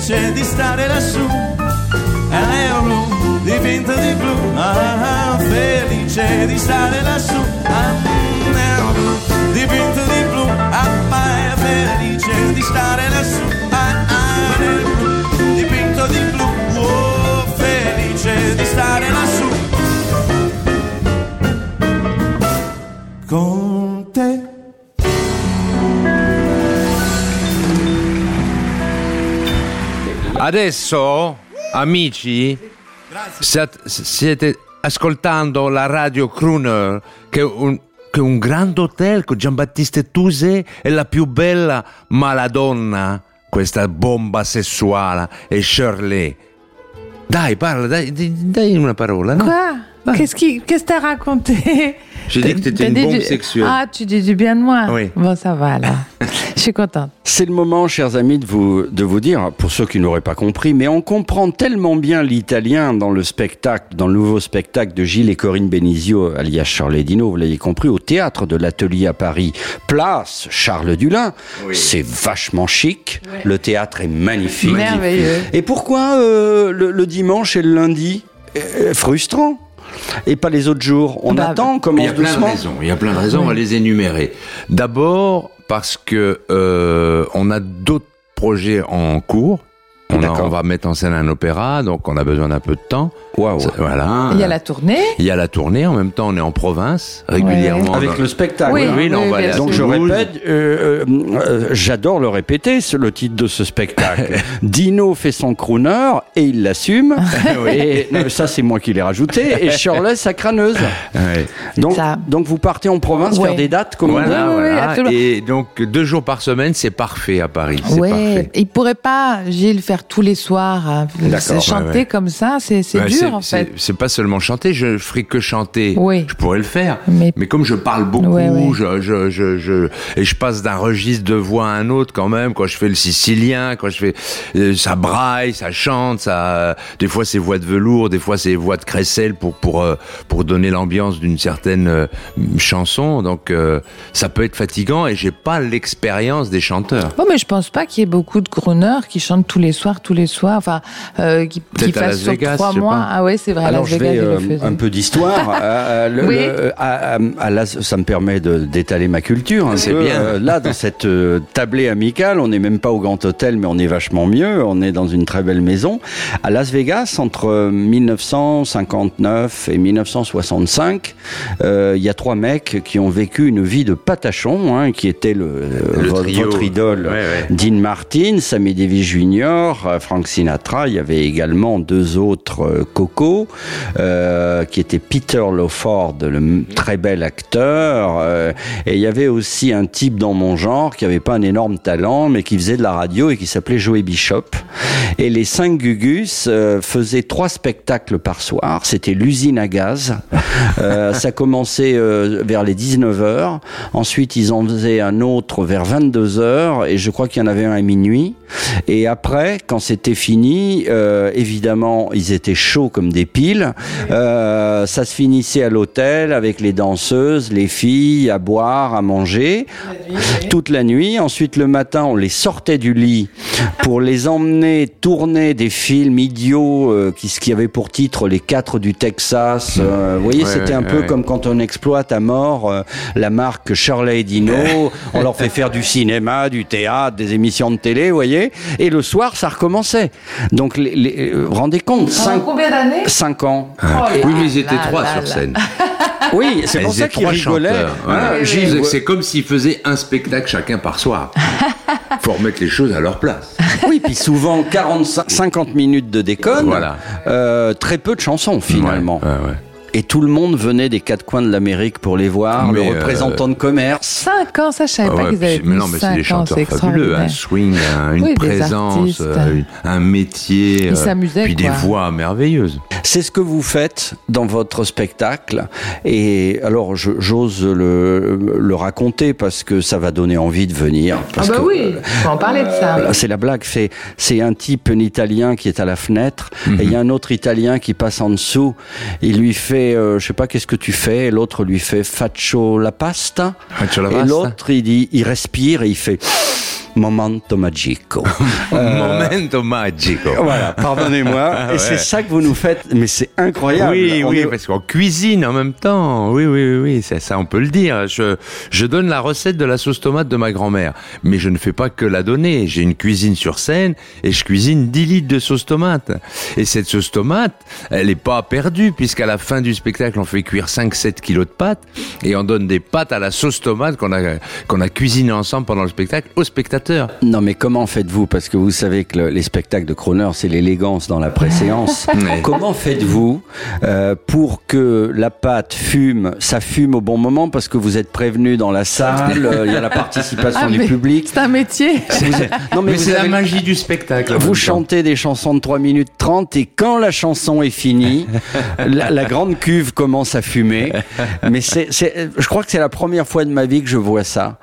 [SPEAKER 9] Felice di stare lassù. E nel blu dipinto di blu. Ah, felice di stare lassù. Ah, nel blu dipinto di blu. Ah, felice di stare lassù
[SPEAKER 5] Adesso, amici, siete ascoltando la radio Crooner, che è un, che è un grande hotel con Giambattista Tuse e la più bella maladonna, questa bomba sessuale, è Shirley. Dai, parla, dai, dai, una parola, no?
[SPEAKER 6] Quoi Qu'est-ce qui, qu'est-ce que t'as raconté? (laughs)
[SPEAKER 5] J'ai dit que t'étais une bombe
[SPEAKER 6] du-
[SPEAKER 5] sexuelle.
[SPEAKER 6] Ah, tu dis du bien de moi?
[SPEAKER 5] Oui.
[SPEAKER 6] Bon, ça va alors. (laughs) Je suis contente.
[SPEAKER 4] C'est le moment, chers amis, de vous, de vous dire, pour ceux qui n'auraient pas compris, mais on comprend tellement bien l'italien dans le spectacle, dans le nouveau spectacle de Gilles et Corinne Benizio, alias Charles Dino, vous l'avez compris, au théâtre de l'Atelier à Paris, place Charles Dulin. C'est vachement chic, le théâtre est magnifique.
[SPEAKER 6] Merveilleux.
[SPEAKER 4] Et pourquoi euh, le, le dimanche et le lundi Euh, Frustrant? Et pas les autres jours. On
[SPEAKER 6] Bah,
[SPEAKER 4] attend, on
[SPEAKER 5] Il y a plein de raisons. Il y a plein de raisons. On va les énumérer. D'abord parce que euh, on a d'autres projets en cours. On, a-
[SPEAKER 4] D'accord.
[SPEAKER 5] on va mettre en scène un opéra, donc on a besoin d'un peu de temps.
[SPEAKER 4] Waouh.
[SPEAKER 5] Voilà.
[SPEAKER 6] Il y a la tournée.
[SPEAKER 5] Il y a la tournée. En même temps, on est en province régulièrement.
[SPEAKER 4] Avec
[SPEAKER 5] dans-
[SPEAKER 4] le spectacle.
[SPEAKER 6] Oui,
[SPEAKER 5] oui, on
[SPEAKER 6] oui,
[SPEAKER 5] va
[SPEAKER 4] Donc je répète, euh, euh, euh, j'adore le répéter, c'est le titre de ce spectacle. (laughs) Dino fait son crooner et il l'assume. (laughs) et non, ça c'est moi qui l'ai rajouté. Et (laughs) Shirley sa crâneuse.
[SPEAKER 5] Ouais.
[SPEAKER 4] Donc,
[SPEAKER 6] Ça.
[SPEAKER 4] donc vous partez en province
[SPEAKER 6] Ouais.
[SPEAKER 4] faire des dates comme on dit
[SPEAKER 5] Voilà,
[SPEAKER 6] oui, oui,
[SPEAKER 5] voilà. Et donc deux jours par semaine, c'est parfait à Paris. Parfait.
[SPEAKER 6] Il pourrait pas, Gilles, faire tous les soirs. chanter
[SPEAKER 5] ouais, ouais.
[SPEAKER 6] comme ça, c'est c'est En
[SPEAKER 5] c'est-
[SPEAKER 6] fait.
[SPEAKER 5] C'est pas seulement chanter, je ferai que chanter.
[SPEAKER 6] Oui.
[SPEAKER 5] Je pourrais le faire.
[SPEAKER 6] Mais-
[SPEAKER 5] Mais, comme je parle beaucoup,
[SPEAKER 6] Ouais, ouais.
[SPEAKER 5] Je, je, je, je- et je passe d'un registre de voix à un autre quand même, quand je fais le sicilien, quand je fais, euh, ça braille, ça chante, ça, des fois c'est voix de velours, des fois c'est voix de crécelle pour, pour, euh, pour donner l'ambiance d'une certaine euh, chanson. Donc, ça peut être fatigant et j'ai pas l'expérience des chanteurs.
[SPEAKER 6] Bon, mais je pense pas qu'il y ait beaucoup de crooners qui chantent tous les soirs, tous les soirs, enfin, euh, qui, qui
[SPEAKER 5] Las
[SPEAKER 6] sur trois mois. Ah ouais, c'est vrai. à
[SPEAKER 4] Alors
[SPEAKER 6] Las
[SPEAKER 4] je
[SPEAKER 6] Vegas,
[SPEAKER 4] vais
[SPEAKER 6] ils le
[SPEAKER 4] euh,
[SPEAKER 6] faisaient.
[SPEAKER 4] un peu d'histoire. (laughs) Euh, le-
[SPEAKER 6] Oui.
[SPEAKER 4] le- à- à- à Las- ça me permet d'étaler ma culture. un
[SPEAKER 5] C'est
[SPEAKER 4] peu.
[SPEAKER 5] bien.
[SPEAKER 4] Euh, là, dans (laughs) cette euh, tablée amicale, on n'est même pas au Grand Hôtel, mais on est vachement mieux. On est dans une très belle maison. À Las Vegas, entre 1959 et 1965, euh, il y a trois mecs qui ont vécu une vie de patachon, hein, qui était le,
[SPEAKER 5] Le
[SPEAKER 4] votre,
[SPEAKER 5] trio.
[SPEAKER 4] votre idole.
[SPEAKER 5] Ouais, ouais.
[SPEAKER 4] Dean Martin, Sammy Davis Jr., euh, Frank Sinatra. Il y avait également deux autres euh, Coco, euh, qui étaient Peter Lawford, le m- très bel acteur. euh, et il y avait aussi un type dans mon genre qui avait pas un énorme talent, mais qui faisait de la radio et qui s'appelait Joey Bishop. Et les cinq Gugus euh, faisaient trois spectacles par soir. C'était l'usine à gaz. (laughs) Ça commençait vers les 19h. Ensuite, ils en faisaient un autre vers 22h. Et je crois qu'il y en avait un à minuit. Et après, quand c'était fini, évidemment, ils étaient chauds comme des piles. Euh, ça se finissait à l'hôtel avec les danseuses, les filles, à boire, à manger, toute la nuit. Ensuite, le matin, on les sortait du lit pour les emmener tourner des films idiots euh, qui, qui avaient pour titre Les Quatre du Texas. Euh, vous voyez,
[SPEAKER 5] Ouais,
[SPEAKER 4] c'était un
[SPEAKER 5] ouais,
[SPEAKER 4] peu comme quand on exploite à mort euh, la marque Shirley Dino. on leur fait faire du cinéma, du théâtre, des émissions de télé, vous voyez. Et le soir, ça recommençait. Donc, les, les- euh, rendez compte cinq,
[SPEAKER 6] combien d'années
[SPEAKER 4] cinq ans.
[SPEAKER 5] oui, mais ils étaient
[SPEAKER 6] là
[SPEAKER 5] trois
[SPEAKER 6] là
[SPEAKER 5] sur
[SPEAKER 6] là.
[SPEAKER 5] scène. (laughs)
[SPEAKER 4] Oui, c'est pour ça qu'ils rigolaient.
[SPEAKER 5] voilà.
[SPEAKER 4] Gilles,
[SPEAKER 5] C'est- comme s'ils faisaient un spectacle chacun par soir. (laughs) Faut remettre les choses à leur place.
[SPEAKER 4] Oui, puis souvent 45, 50 minutes de déconne,
[SPEAKER 5] Voilà.
[SPEAKER 4] euh, très peu de chansons finalement.
[SPEAKER 5] Ouais, ouais, ouais.
[SPEAKER 4] Et tout le monde venait des quatre coins de l'Amérique pour les voir,
[SPEAKER 5] Mais,
[SPEAKER 4] le
[SPEAKER 5] euh,
[SPEAKER 4] représentant de commerce.
[SPEAKER 6] Cinq ans, ça, je savais
[SPEAKER 5] Ah
[SPEAKER 6] pas qu'ils avaient
[SPEAKER 5] mais non, mais c'est des
[SPEAKER 6] cinq ans,
[SPEAKER 5] chanteurs
[SPEAKER 6] c'est
[SPEAKER 5] fabuleux, un
[SPEAKER 6] extraordinaire.
[SPEAKER 5] swing, un- une
[SPEAKER 6] Oui,
[SPEAKER 5] présence, euh, une- un métier,
[SPEAKER 6] Ils
[SPEAKER 5] euh, puis des voix merveilleuses.
[SPEAKER 4] C'est ce que vous faites dans votre spectacle. Et alors, j'ose le, le raconter parce que ça va donner envie de venir.
[SPEAKER 6] Ah bah
[SPEAKER 4] que,
[SPEAKER 6] oui, faut en parler de ça.
[SPEAKER 4] C'est la blague. C'est c'est un type, un Italien qui est à la fenêtre, et il y a un autre Italien qui passe en dessous. Il lui fait, euh, je sais pas, qu'est-ce que tu fais? Et l'autre lui fait faccio la pasta.
[SPEAKER 5] Faccio la
[SPEAKER 4] et
[SPEAKER 5] pasta.
[SPEAKER 4] l'autre, il dit, il respire et il fait momento magico. (laughs)
[SPEAKER 5] Momento magico.
[SPEAKER 4] voilà, pardonnez-moi. (laughs)
[SPEAKER 5] Ah
[SPEAKER 4] et
[SPEAKER 5] ouais.
[SPEAKER 4] c'est ça que vous nous faites, mais c'est incroyable.
[SPEAKER 5] Oui,
[SPEAKER 4] On
[SPEAKER 5] oui,
[SPEAKER 4] est-
[SPEAKER 5] parce qu'on cuisine en même temps. Oui, oui, oui, oui, c'est ça, on peut le dire. Je, je donne la recette de la sauce tomate de ma grand-mère, mais je ne fais pas que la donner. J'ai une cuisine sur scène et je cuisine 10 litres de sauce tomate. Et cette sauce tomate, elle n'est pas perdue, puisqu'à la fin du spectacle, on fait cuire 5-7 kilos de pâtes et on donne des pâtes à la sauce tomate qu'on a, qu'on a cuisiné ensemble pendant le spectacle au spectateur.
[SPEAKER 4] Non, mais comment faites-vous? Parce que vous savez que le- les spectacles de Croner, c'est l'élégance dans la préséance. (laughs) Comment faites-vous euh, pour que la pâte fume Ça fume au bon moment parce que vous êtes prévenu dans la salle, (laughs) euh, il y a la participation
[SPEAKER 6] Ah,
[SPEAKER 4] du public?
[SPEAKER 6] C'est un métier. (laughs)
[SPEAKER 4] Êtes- non, mais,
[SPEAKER 5] c'est la magie du spectacle.
[SPEAKER 4] Vous chantez des chansons de 3 minutes 30 et quand la chanson est finie, la, la grande cuve commence à fumer. Mais c'est- je crois que c'est la première fois de ma vie que je vois ça.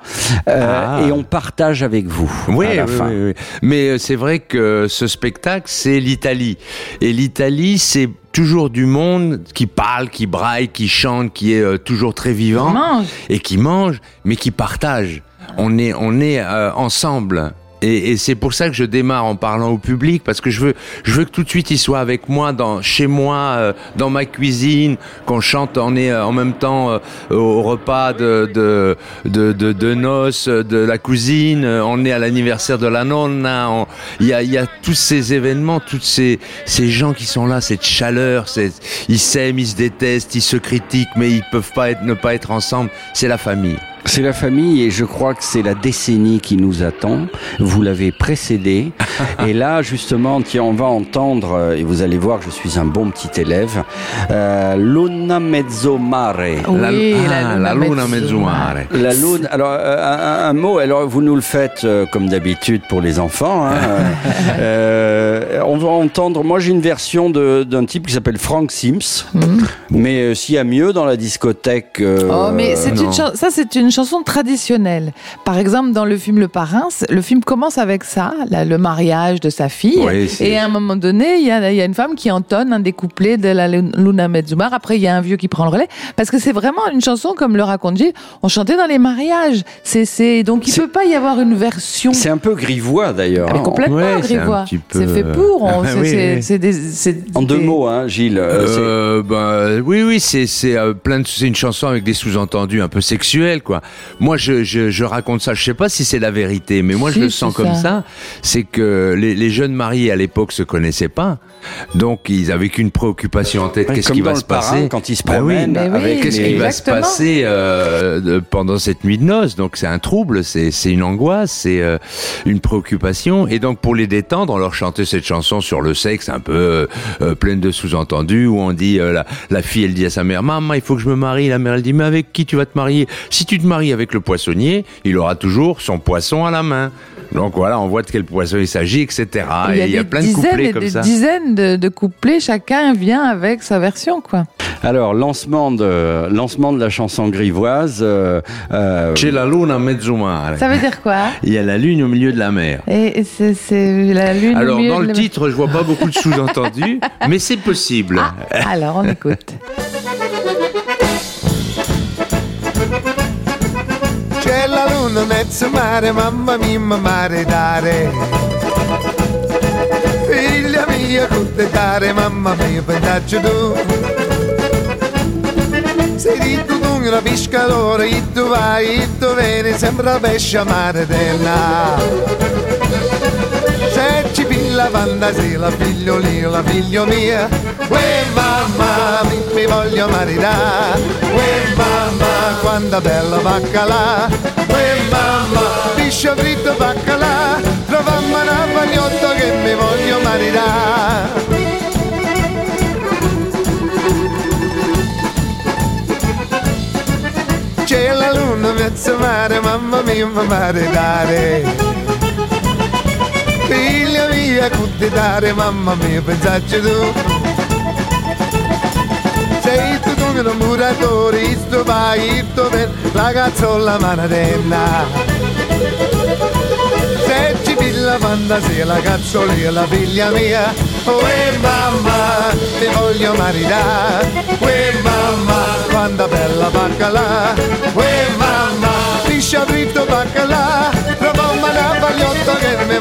[SPEAKER 4] Euh,
[SPEAKER 5] Ah.
[SPEAKER 4] Et on partage avec vous
[SPEAKER 5] Oui,
[SPEAKER 4] à la
[SPEAKER 5] oui,
[SPEAKER 4] fin.
[SPEAKER 5] oui, oui. Mais euh, c'est vrai que ce spectacle, c'est l'Italie. Et l'Italie, c'est toujours du monde qui parle, qui braille, qui chante, qui est euh, toujours très vivant.
[SPEAKER 6] mange.
[SPEAKER 5] Et qui mange, mais qui partage. On est, on est euh, ensemble. Et, et c'est pour ça que je démarre en parlant au public parce que je veux, je veux que tout de suite il soit avec moi dans, chez moi, euh, dans ma cuisine, qu'on chante, on est euh, en même temps euh, au repas de de, de, de, de noces, de la cousine, on est à l'anniversaire de la nonna, on- il y a, y a tous ces événements, tous ces, ces gens qui sont là, cette chaleur, cette- ils s'aiment, ils se détestent, ils se critiquent, mais ils peuvent pas être, ne pas être ensemble, c'est la famille.
[SPEAKER 4] C'est la famille et je crois que c'est la décennie qui nous attend. Vous l'avez précédé. (laughs) et là, justement, tiens, on va entendre, euh, et vous allez voir je suis un bon petit élève, euh, Luna Mezzo Mare.
[SPEAKER 6] Oui,
[SPEAKER 5] ah, la luna mezzumare.
[SPEAKER 4] La lune, alors euh, un, un mot, alors vous nous le faites euh, comme d'habitude pour les enfants. hein. (laughs) Euh, on va entendre. Moi, j'ai une version d'un type qui s'appelle Frank Sims. Mais euh, s'il y a mieux dans la discothèque. euh,
[SPEAKER 6] Oh, mais c'est une ça, c'est une chanson traditionnelle. Par exemple, dans le film Le Parrain, le film commence avec ça, là, le mariage de sa fille.
[SPEAKER 5] Oui,
[SPEAKER 6] et à un moment donné, il y a, il y a une femme qui entonne un des couplets de la Lu- Luna Medzumar. Après, il y a un vieux qui prend le relais. Parce que c'est vraiment une chanson, comme le raconte Gilles, on chantait dans les mariages. C'est, donc il
[SPEAKER 4] C'est-
[SPEAKER 6] peut pas y avoir une version.
[SPEAKER 4] C'est un peu grivois d'ailleurs.
[SPEAKER 6] Ah, mais complètement
[SPEAKER 5] Ouais,
[SPEAKER 6] grivois.
[SPEAKER 5] peu,
[SPEAKER 6] C'est fait pour. on-
[SPEAKER 5] oui,
[SPEAKER 6] des,
[SPEAKER 4] En deux
[SPEAKER 6] des-
[SPEAKER 4] mots, hein, Gilles. euh,
[SPEAKER 5] Euh, ben, oui, oui, c'est c'est euh, plein de c'est une chanson avec des sous-entendus un peu sexuels, quoi. Moi, je, je, je raconte ça. Je sais pas si c'est la vérité, mais moi,
[SPEAKER 6] Si,
[SPEAKER 5] je le sens comme
[SPEAKER 6] ça.
[SPEAKER 5] ça. C'est que les, les jeunes mariés à l'époque se connaissaient pas, donc ils avaient qu'une préoccupation en tête.
[SPEAKER 4] Ouais,
[SPEAKER 5] Qu'est-ce qui va se passer
[SPEAKER 4] quand il se
[SPEAKER 5] Bah oui,
[SPEAKER 4] promène
[SPEAKER 6] Mais oui,
[SPEAKER 4] avec
[SPEAKER 5] Qu'est-ce qui va se passer euh, pendant cette nuit de noces? Donc c'est un trouble, c'est c'est une angoisse, c'est euh, une préoccupation. Et donc pour les détendre, on leur chantait cette chanson sur le sexe, un peu euh, euh, pleine de sous-entendus, où on dit euh, la, la fille, elle dit à sa mère, maman, il faut que je me marie. La mère, elle dit, mais avec qui tu vas te marier? Si tu te avec le poissonnier, il aura toujours son poisson à la main. Donc voilà, on voit de quel poisson il s'agit, etc.
[SPEAKER 6] Il y a,
[SPEAKER 5] Et il y a
[SPEAKER 6] des
[SPEAKER 5] plein de
[SPEAKER 6] dizaines
[SPEAKER 5] couplets
[SPEAKER 6] et
[SPEAKER 5] comme
[SPEAKER 6] des
[SPEAKER 5] ça.
[SPEAKER 6] dizaines de, de couplets. Chacun vient avec sa version, quoi.
[SPEAKER 4] Alors, lancement de, lancement de la chanson grivoise. euh, euh,
[SPEAKER 5] C'è la luna mezzo mare.
[SPEAKER 6] Ça veut dire quoi? (laughs)
[SPEAKER 5] Il y a la lune au milieu de la mer.
[SPEAKER 6] Et c'est c'est la lune. au
[SPEAKER 5] Alors,
[SPEAKER 6] milieu
[SPEAKER 5] dans
[SPEAKER 6] de
[SPEAKER 5] le
[SPEAKER 6] la-
[SPEAKER 5] titre, je vois pas beaucoup de sous-entendus, (laughs) mais c'est possible.
[SPEAKER 6] Ah, alors on écoute. (laughs)
[SPEAKER 10] Luna mezzo mare, mamma mia, mare dare. Figlia mia, cutte dare, mamma mia, pensaci tu. Sei di tu una pescatore, e tu vai, e tu vieni, sembra pesce a mare della. Pilla fantasia, la la figlio mia. Uè mamma, mi, mi voglio maritare. Uè mamma, quanta bella baccalà. Uè mamma, piscio fritto baccalà. Trovammo una pagliotto che mi voglio maritare. C'è la luna mezzo mare, mamma mia, ma mare dare. Figlia mia, cutte dare, mamma mia, pensacci tu. Sei tu tu un muratore, sto vai, sto per la cazzola manadenna. Se ci pilla fantasia, la cazzolia, la figlia mia. Uè mamma, ti voglio maritare. Uè mamma, quanta bella baccalà. Uè mamma, piscia fritto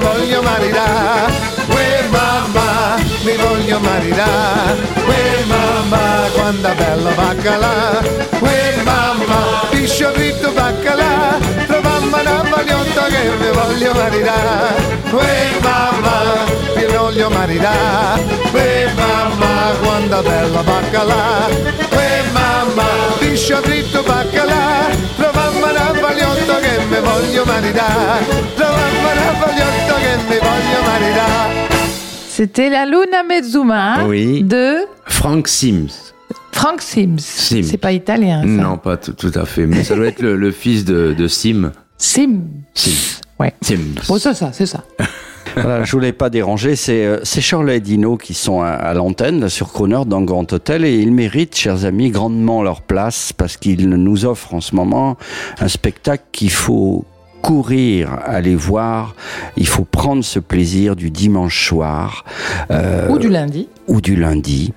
[SPEAKER 10] voglio maritare. Uè mamma, mi voglio maritare. Uè mamma, quanta bella baccalà. Uè mamma, piscia fritto baccalà. Trovammo una pagliotto che mi voglio maritare. Uè mamma, mi voglio maritare. Uè mamma, quanta bella baccalà. Uè mamma, piscia fritto baccalà. Trovammo una pagliotto che mi voglio maritare. Trovammo una pagliotto che mi voglio maritare.
[SPEAKER 6] C'était la Luna Mezzuma
[SPEAKER 5] Oui.
[SPEAKER 6] de
[SPEAKER 5] Frank Sims.
[SPEAKER 6] Frank Sims.
[SPEAKER 5] Sims.
[SPEAKER 6] C'est pas italien, ça.
[SPEAKER 5] Non, pas tout, tout à fait, mais ça doit être le, le fils de, de Sim.
[SPEAKER 6] Sim.
[SPEAKER 5] Sim.
[SPEAKER 6] Ouais.
[SPEAKER 5] Sims.
[SPEAKER 6] Bon, c'est ça, c'est ça. (laughs)
[SPEAKER 4] Voilà, je voulais pas déranger. C'est euh, c'est Charles et Dino qui sont à, à l'antenne sur Croner dans Grand Hôtel et ils méritent, chers amis, grandement leur place parce qu'ils nous offrent en ce moment un spectacle qu'il faut courir, aller voir. Il faut prendre ce plaisir du dimanche soir. euh,
[SPEAKER 6] Ou du lundi.
[SPEAKER 4] ou du lundi.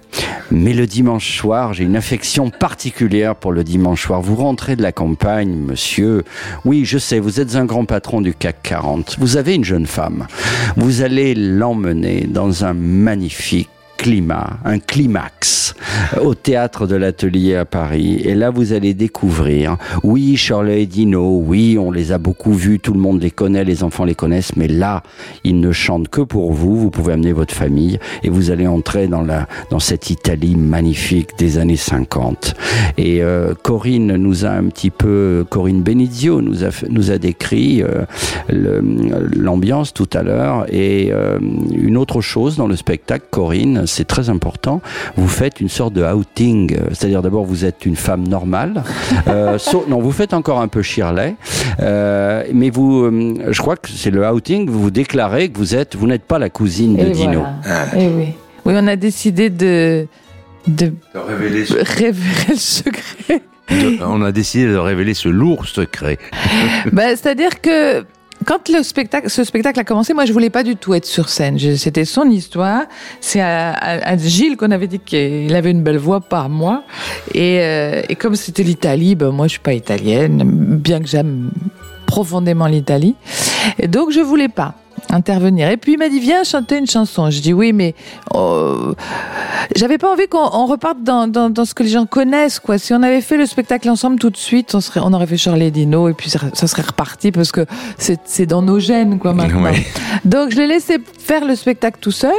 [SPEAKER 4] Mais le dimanche soir, j'ai une affection particulière pour le dimanche soir. Vous rentrez de la campagne, monsieur. Oui, je sais, vous êtes un grand patron du CAC 40. Vous avez une jeune femme. Vous allez l'emmener dans un magnifique climat, un climax euh, au théâtre de l'atelier à Paris. Et là, vous allez découvrir, oui, Shirley et Dino, oui, on les a beaucoup vus, tout le monde les connaît, les enfants les connaissent, mais là, ils ne chantent que pour vous. Vous pouvez amener votre famille et vous allez entrer dans la, dans cette Italie magnifique des années 50. Et euh, Corinne nous a un petit peu, Corinne Benizio nous a, nous a décrit euh, l'ambiance tout à l'heure et une autre chose dans le spectacle, Corinne, c'est très important. Vous faites une sorte de outing, euh, c'est-à-dire d'abord vous êtes une femme normale. (laughs) Euh, non, vous faites encore un peu Shirley, euh, mais vous, euh, je crois que c'est le outing. Vous déclarez que vous êtes, vous n'êtes pas la cousine de
[SPEAKER 6] Et
[SPEAKER 4] Dino.
[SPEAKER 6] voilà. Et oui. Oui, on a décidé de, de
[SPEAKER 5] De révéler ce- (laughs)
[SPEAKER 6] révéler le secret.
[SPEAKER 5] de- on a décidé de révéler ce lourd secret. (laughs)
[SPEAKER 6] Ben, C'est-à-dire que quand le spectacle, ce spectacle a commencé, moi je voulais pas du tout être sur scène. C'était son histoire. C'est à, Gilles qu'on avait dit qu'il avait une belle voix, pas à moi. Et, euh, et comme c'était l'Italie, ben moi je suis pas italienne, bien que j'aime profondément l'Italie. Donc je voulais pas intervenir. Et puis il m'a dit viens chanter une chanson. Je dis oui, mais euh, j'avais pas envie qu'on on reparte dans, dans, dans ce que les gens connaissent. Quoi. Si on avait fait le spectacle ensemble tout de suite, on, serait, on aurait fait Charlie et Dino et puis ça, ça serait reparti parce que c'est c'est dans nos gènes quoi (laughs) maintenant.
[SPEAKER 5] Ouais.
[SPEAKER 6] Donc je l'ai laissé faire le spectacle tout seul.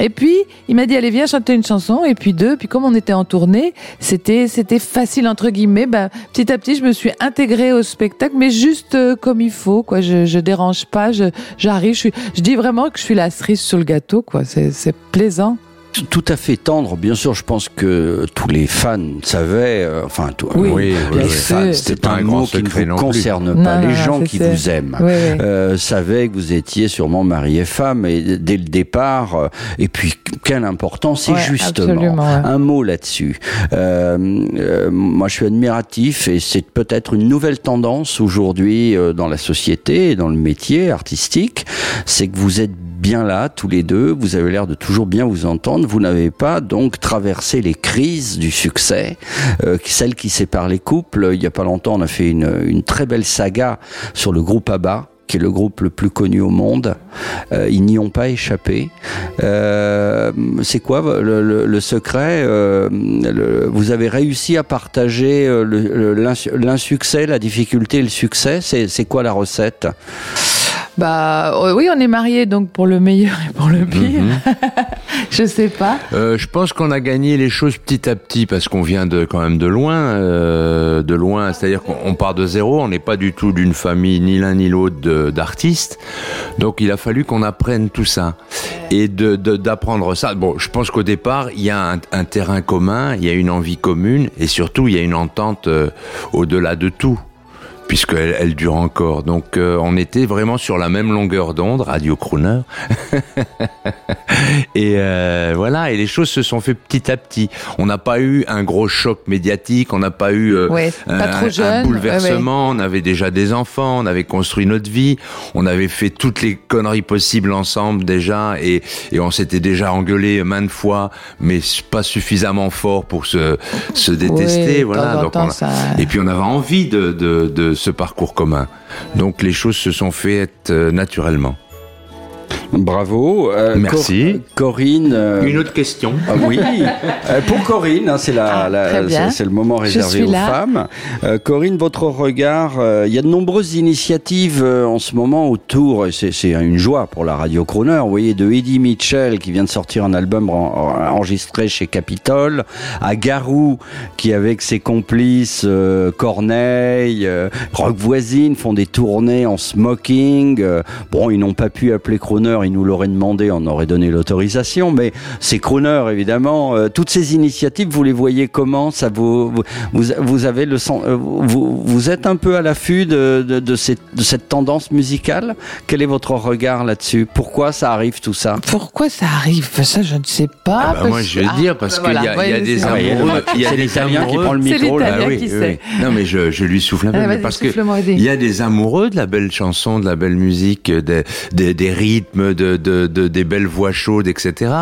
[SPEAKER 6] Et puis il m'a dit allez viens chanter une chanson. Et puis deux. Puis comme on était en tournée, c'était c'était facile entre guillemets. Ben, petit à petit je me suis intégrée au spectacle, mais juste euh, comme il faut. Quoi. Je, je dérange pas. Je j'arrive. Je, suis- je dis vraiment que je suis la cerise sur le gâteau. Quoi. C'est c'est plaisant.
[SPEAKER 4] Tout à fait tendre, bien sûr. Je pense que tous les fans savaient. euh, enfin, tout,
[SPEAKER 6] Oui,
[SPEAKER 5] Oui, oui,
[SPEAKER 6] sûr.
[SPEAKER 5] oui.
[SPEAKER 4] C'est un mot qui ne vous
[SPEAKER 5] plus.
[SPEAKER 4] concerne pas.
[SPEAKER 6] non,
[SPEAKER 4] les
[SPEAKER 6] non,
[SPEAKER 4] gens
[SPEAKER 6] c'est
[SPEAKER 4] qui vous aiment euh, savaient que vous étiez sûrement mari et femme et dès le départ. euh, et puis quelle importance. Et
[SPEAKER 6] Ouais,
[SPEAKER 4] justement, un mot là-dessus. Moi, je suis admiratif et c'est peut-être une nouvelle tendance aujourd'hui dans la société et dans le métier artistique. C'est que vous êtes bien là, tous les deux. Vous avez l'air de toujours bien vous entendre. Vous n'avez pas donc traversé les crises du succès, euh, celles qui séparent les couples. Il y a pas longtemps, on a fait une, très belle saga sur le groupe ABBA qui est le groupe le plus connu au monde. Euh, ils n'y ont pas échappé. Euh, c'est quoi le, secret euh, Vous avez réussi à partager l'insuccès, la difficulté et le succès? C'est quoi la recette?
[SPEAKER 6] Bah euh, oui, on est mariés donc pour le meilleur et pour le pire. (laughs) je sais pas.
[SPEAKER 5] Euh, je pense qu'on a gagné les choses petit à petit parce qu'on vient de quand même de loin, euh, de loin. C'est-à-dire qu'on on part de zéro. On n'est pas du tout d'une famille ni l'un ni l'autre d'artistes. Donc il a fallu qu'on apprenne tout ça et de de- d'apprendre ça. Bon, je pense qu'au départ il y a un, un terrain commun, il y a une envie commune et surtout il y a une entente euh, au-delà de tout puisqu'elle elle dure encore. Donc euh, on était vraiment sur la même longueur d'onde, Radio Crooner. (laughs) et euh, voilà, et les choses se sont fait petit à petit. On n'a pas eu un gros choc médiatique, on n'a pas eu euh,
[SPEAKER 6] Ouais,
[SPEAKER 5] un,
[SPEAKER 6] pas trop
[SPEAKER 5] un
[SPEAKER 6] jeune.
[SPEAKER 5] bouleversement, on avait déjà des enfants, on avait construit notre vie, on avait fait toutes les conneries possibles ensemble déjà, et, et on s'était déjà engueulé maintes fois, mais pas suffisamment fort pour se, se détester. Voilà.
[SPEAKER 6] temps en
[SPEAKER 5] Donc
[SPEAKER 6] temps,
[SPEAKER 5] on a-
[SPEAKER 6] ça-
[SPEAKER 5] Et puis on avait envie de, de, de ce parcours commun. Donc les choses se sont faites euh, naturellement.
[SPEAKER 4] Bravo. Euh,
[SPEAKER 5] Merci.
[SPEAKER 4] Cor- Corinne. euh,
[SPEAKER 5] Une autre question.
[SPEAKER 4] Ah oui, (laughs) Euh, pour Corinne, hein, c'est la,
[SPEAKER 6] Ah,
[SPEAKER 4] la- c'est le moment réservé aux
[SPEAKER 6] là.
[SPEAKER 4] femmes. Euh, Corinne, votre regard, euh, il y a de nombreuses initiatives euh, en ce moment autour, et c'est c'est une joie pour la radio Croner, vous voyez, de Eddie Mitchell qui vient de sortir un album en- en- enregistré chez Capitol, à Garou qui avec ses complices euh, Corneille, euh, Rock Voisine font des tournées en smoking. euh, bon, ils n'ont pas pu appeler Croner, ils nous l'auraient demandé, on aurait donné l'autorisation, mais c'est Croner évidemment. Euh, toutes ces initiatives, vous les voyez comment? Ça vous, vous, avez le sens, euh, vous, vous êtes un peu à l'affût de, de, de cette, de cette tendance musicale? Quel est votre regard là-dessus? Pourquoi ça arrive tout ça?
[SPEAKER 6] Pourquoi ça arrive? Ça, je ne sais pas.
[SPEAKER 5] Ah bah
[SPEAKER 6] parce-
[SPEAKER 5] moi je vais
[SPEAKER 6] Ah,
[SPEAKER 5] dire parce
[SPEAKER 6] bah
[SPEAKER 5] qu'il y,
[SPEAKER 6] voilà,
[SPEAKER 5] y a
[SPEAKER 6] ouais,
[SPEAKER 5] des
[SPEAKER 4] y a le-
[SPEAKER 5] amoureux. il y a
[SPEAKER 4] c'est
[SPEAKER 5] des
[SPEAKER 4] l'Italien qui prend le micro. là.
[SPEAKER 5] oui,
[SPEAKER 6] qui
[SPEAKER 5] oui,
[SPEAKER 6] sait.
[SPEAKER 5] oui. Non mais je, je lui souffle un peu
[SPEAKER 6] Ah,
[SPEAKER 5] mais parce y a des amoureux de la belle chanson, de la belle musique, des, des, des rythmes, de, de, de- des belles voix chaudes, etc.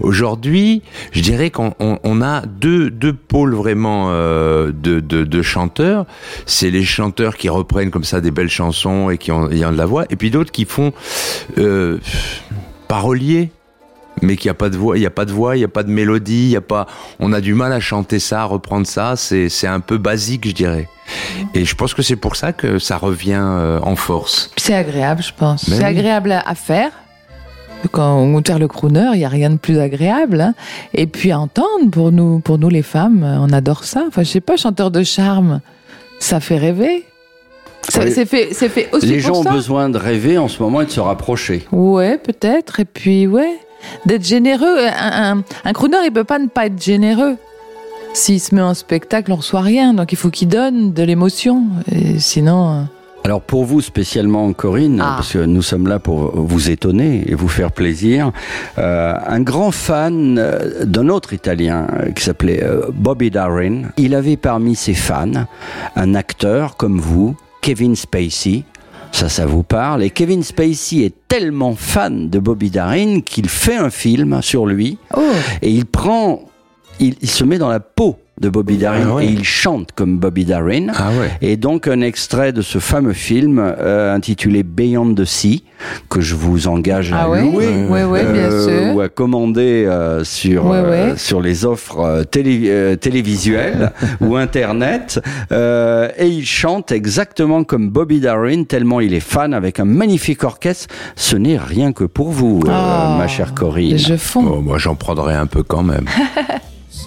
[SPEAKER 5] Aujourd'hui, je dirais qu'on on, on a deux, deux pôles vraiment euh, de, de, chanteurs. C'est les chanteurs qui reprennent comme ça des belles chansons et qui ont, de la voix, et puis d'autres qui font euh, parolier mais qu'il n'y a pas de voix, il y a pas de voix, il y a pas de mélodie, il y a pas, on a du mal à chanter ça, à reprendre ça, c'est c'est un peu basique, je dirais. Et je pense que c'est pour ça que ça revient euh, en force.
[SPEAKER 6] C'est agréable, je pense. C'est
[SPEAKER 5] oui.
[SPEAKER 6] agréable à faire. Quand on terre le crooner, il n'y a rien de plus agréable. hein. Et puis à entendre, pour nous, pour nous les femmes, on adore ça. Enfin, je sais pas, chanteur de charme, ça fait rêver. Ça-
[SPEAKER 4] Oui.
[SPEAKER 6] C'est fait, c'est fait aussi
[SPEAKER 4] Les
[SPEAKER 6] pour
[SPEAKER 4] gens ont besoin de rêver en ce moment et de se rapprocher.
[SPEAKER 6] Ouais, peut-être. Et puis, ouais. d'être généreux. Un, un, un crooner, il peut pas ne pas être généreux. S'il se met en spectacle, on reçoit rien. Donc il faut qu'il donne de l'émotion. Et sinon.
[SPEAKER 4] Alors pour vous spécialement, Corinne,
[SPEAKER 6] Ah.
[SPEAKER 4] parce que nous sommes là pour vous étonner et vous faire plaisir, euh, un grand fan euh, d'un autre Italien euh, qui s'appelait Bobby Darin. Il avait parmi ses fans un acteur comme vous, Kevin Spacey. Ça, ça vous parle. Et Kevin Spacey est tellement fan de Bobby Darin qu'il fait un film sur lui
[SPEAKER 6] Oh,
[SPEAKER 4] et il prend, il, il se met dans la peau de Bobby Darin
[SPEAKER 5] Ah ouais.
[SPEAKER 4] et il chante comme Bobby Darin.
[SPEAKER 5] Ah ouais.
[SPEAKER 4] Et donc un extrait de ce fameux film euh, intitulé Beyond the Sea que je vous engage à
[SPEAKER 6] ah ouais,
[SPEAKER 4] louer.
[SPEAKER 6] ouais, ouais, bien
[SPEAKER 4] euh, ou à commander euh, sur euh, sur les offres euh, télé- euh, télévisuelles (laughs) ou internet Euh, et il chante exactement comme Bobby Darin tellement il est fan avec un magnifique orchestre ce n'est rien que pour vous euh,
[SPEAKER 6] Ah,
[SPEAKER 4] ma chère Corinne
[SPEAKER 6] Je fonds.
[SPEAKER 5] Oh, moi, j'en prendrais un peu quand même. (laughs)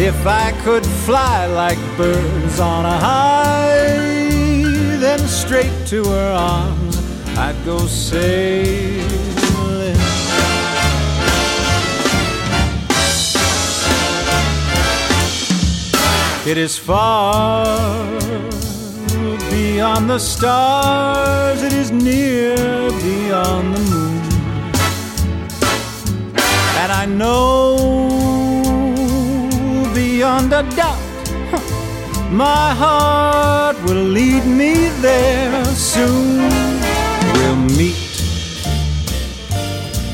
[SPEAKER 11] If I could fly like birds on a high, then straight to her arms I'd go sailing. It is far beyond the stars, it is near beyond the moon. And I know a doubt my heart will lead me there soon. We'll meet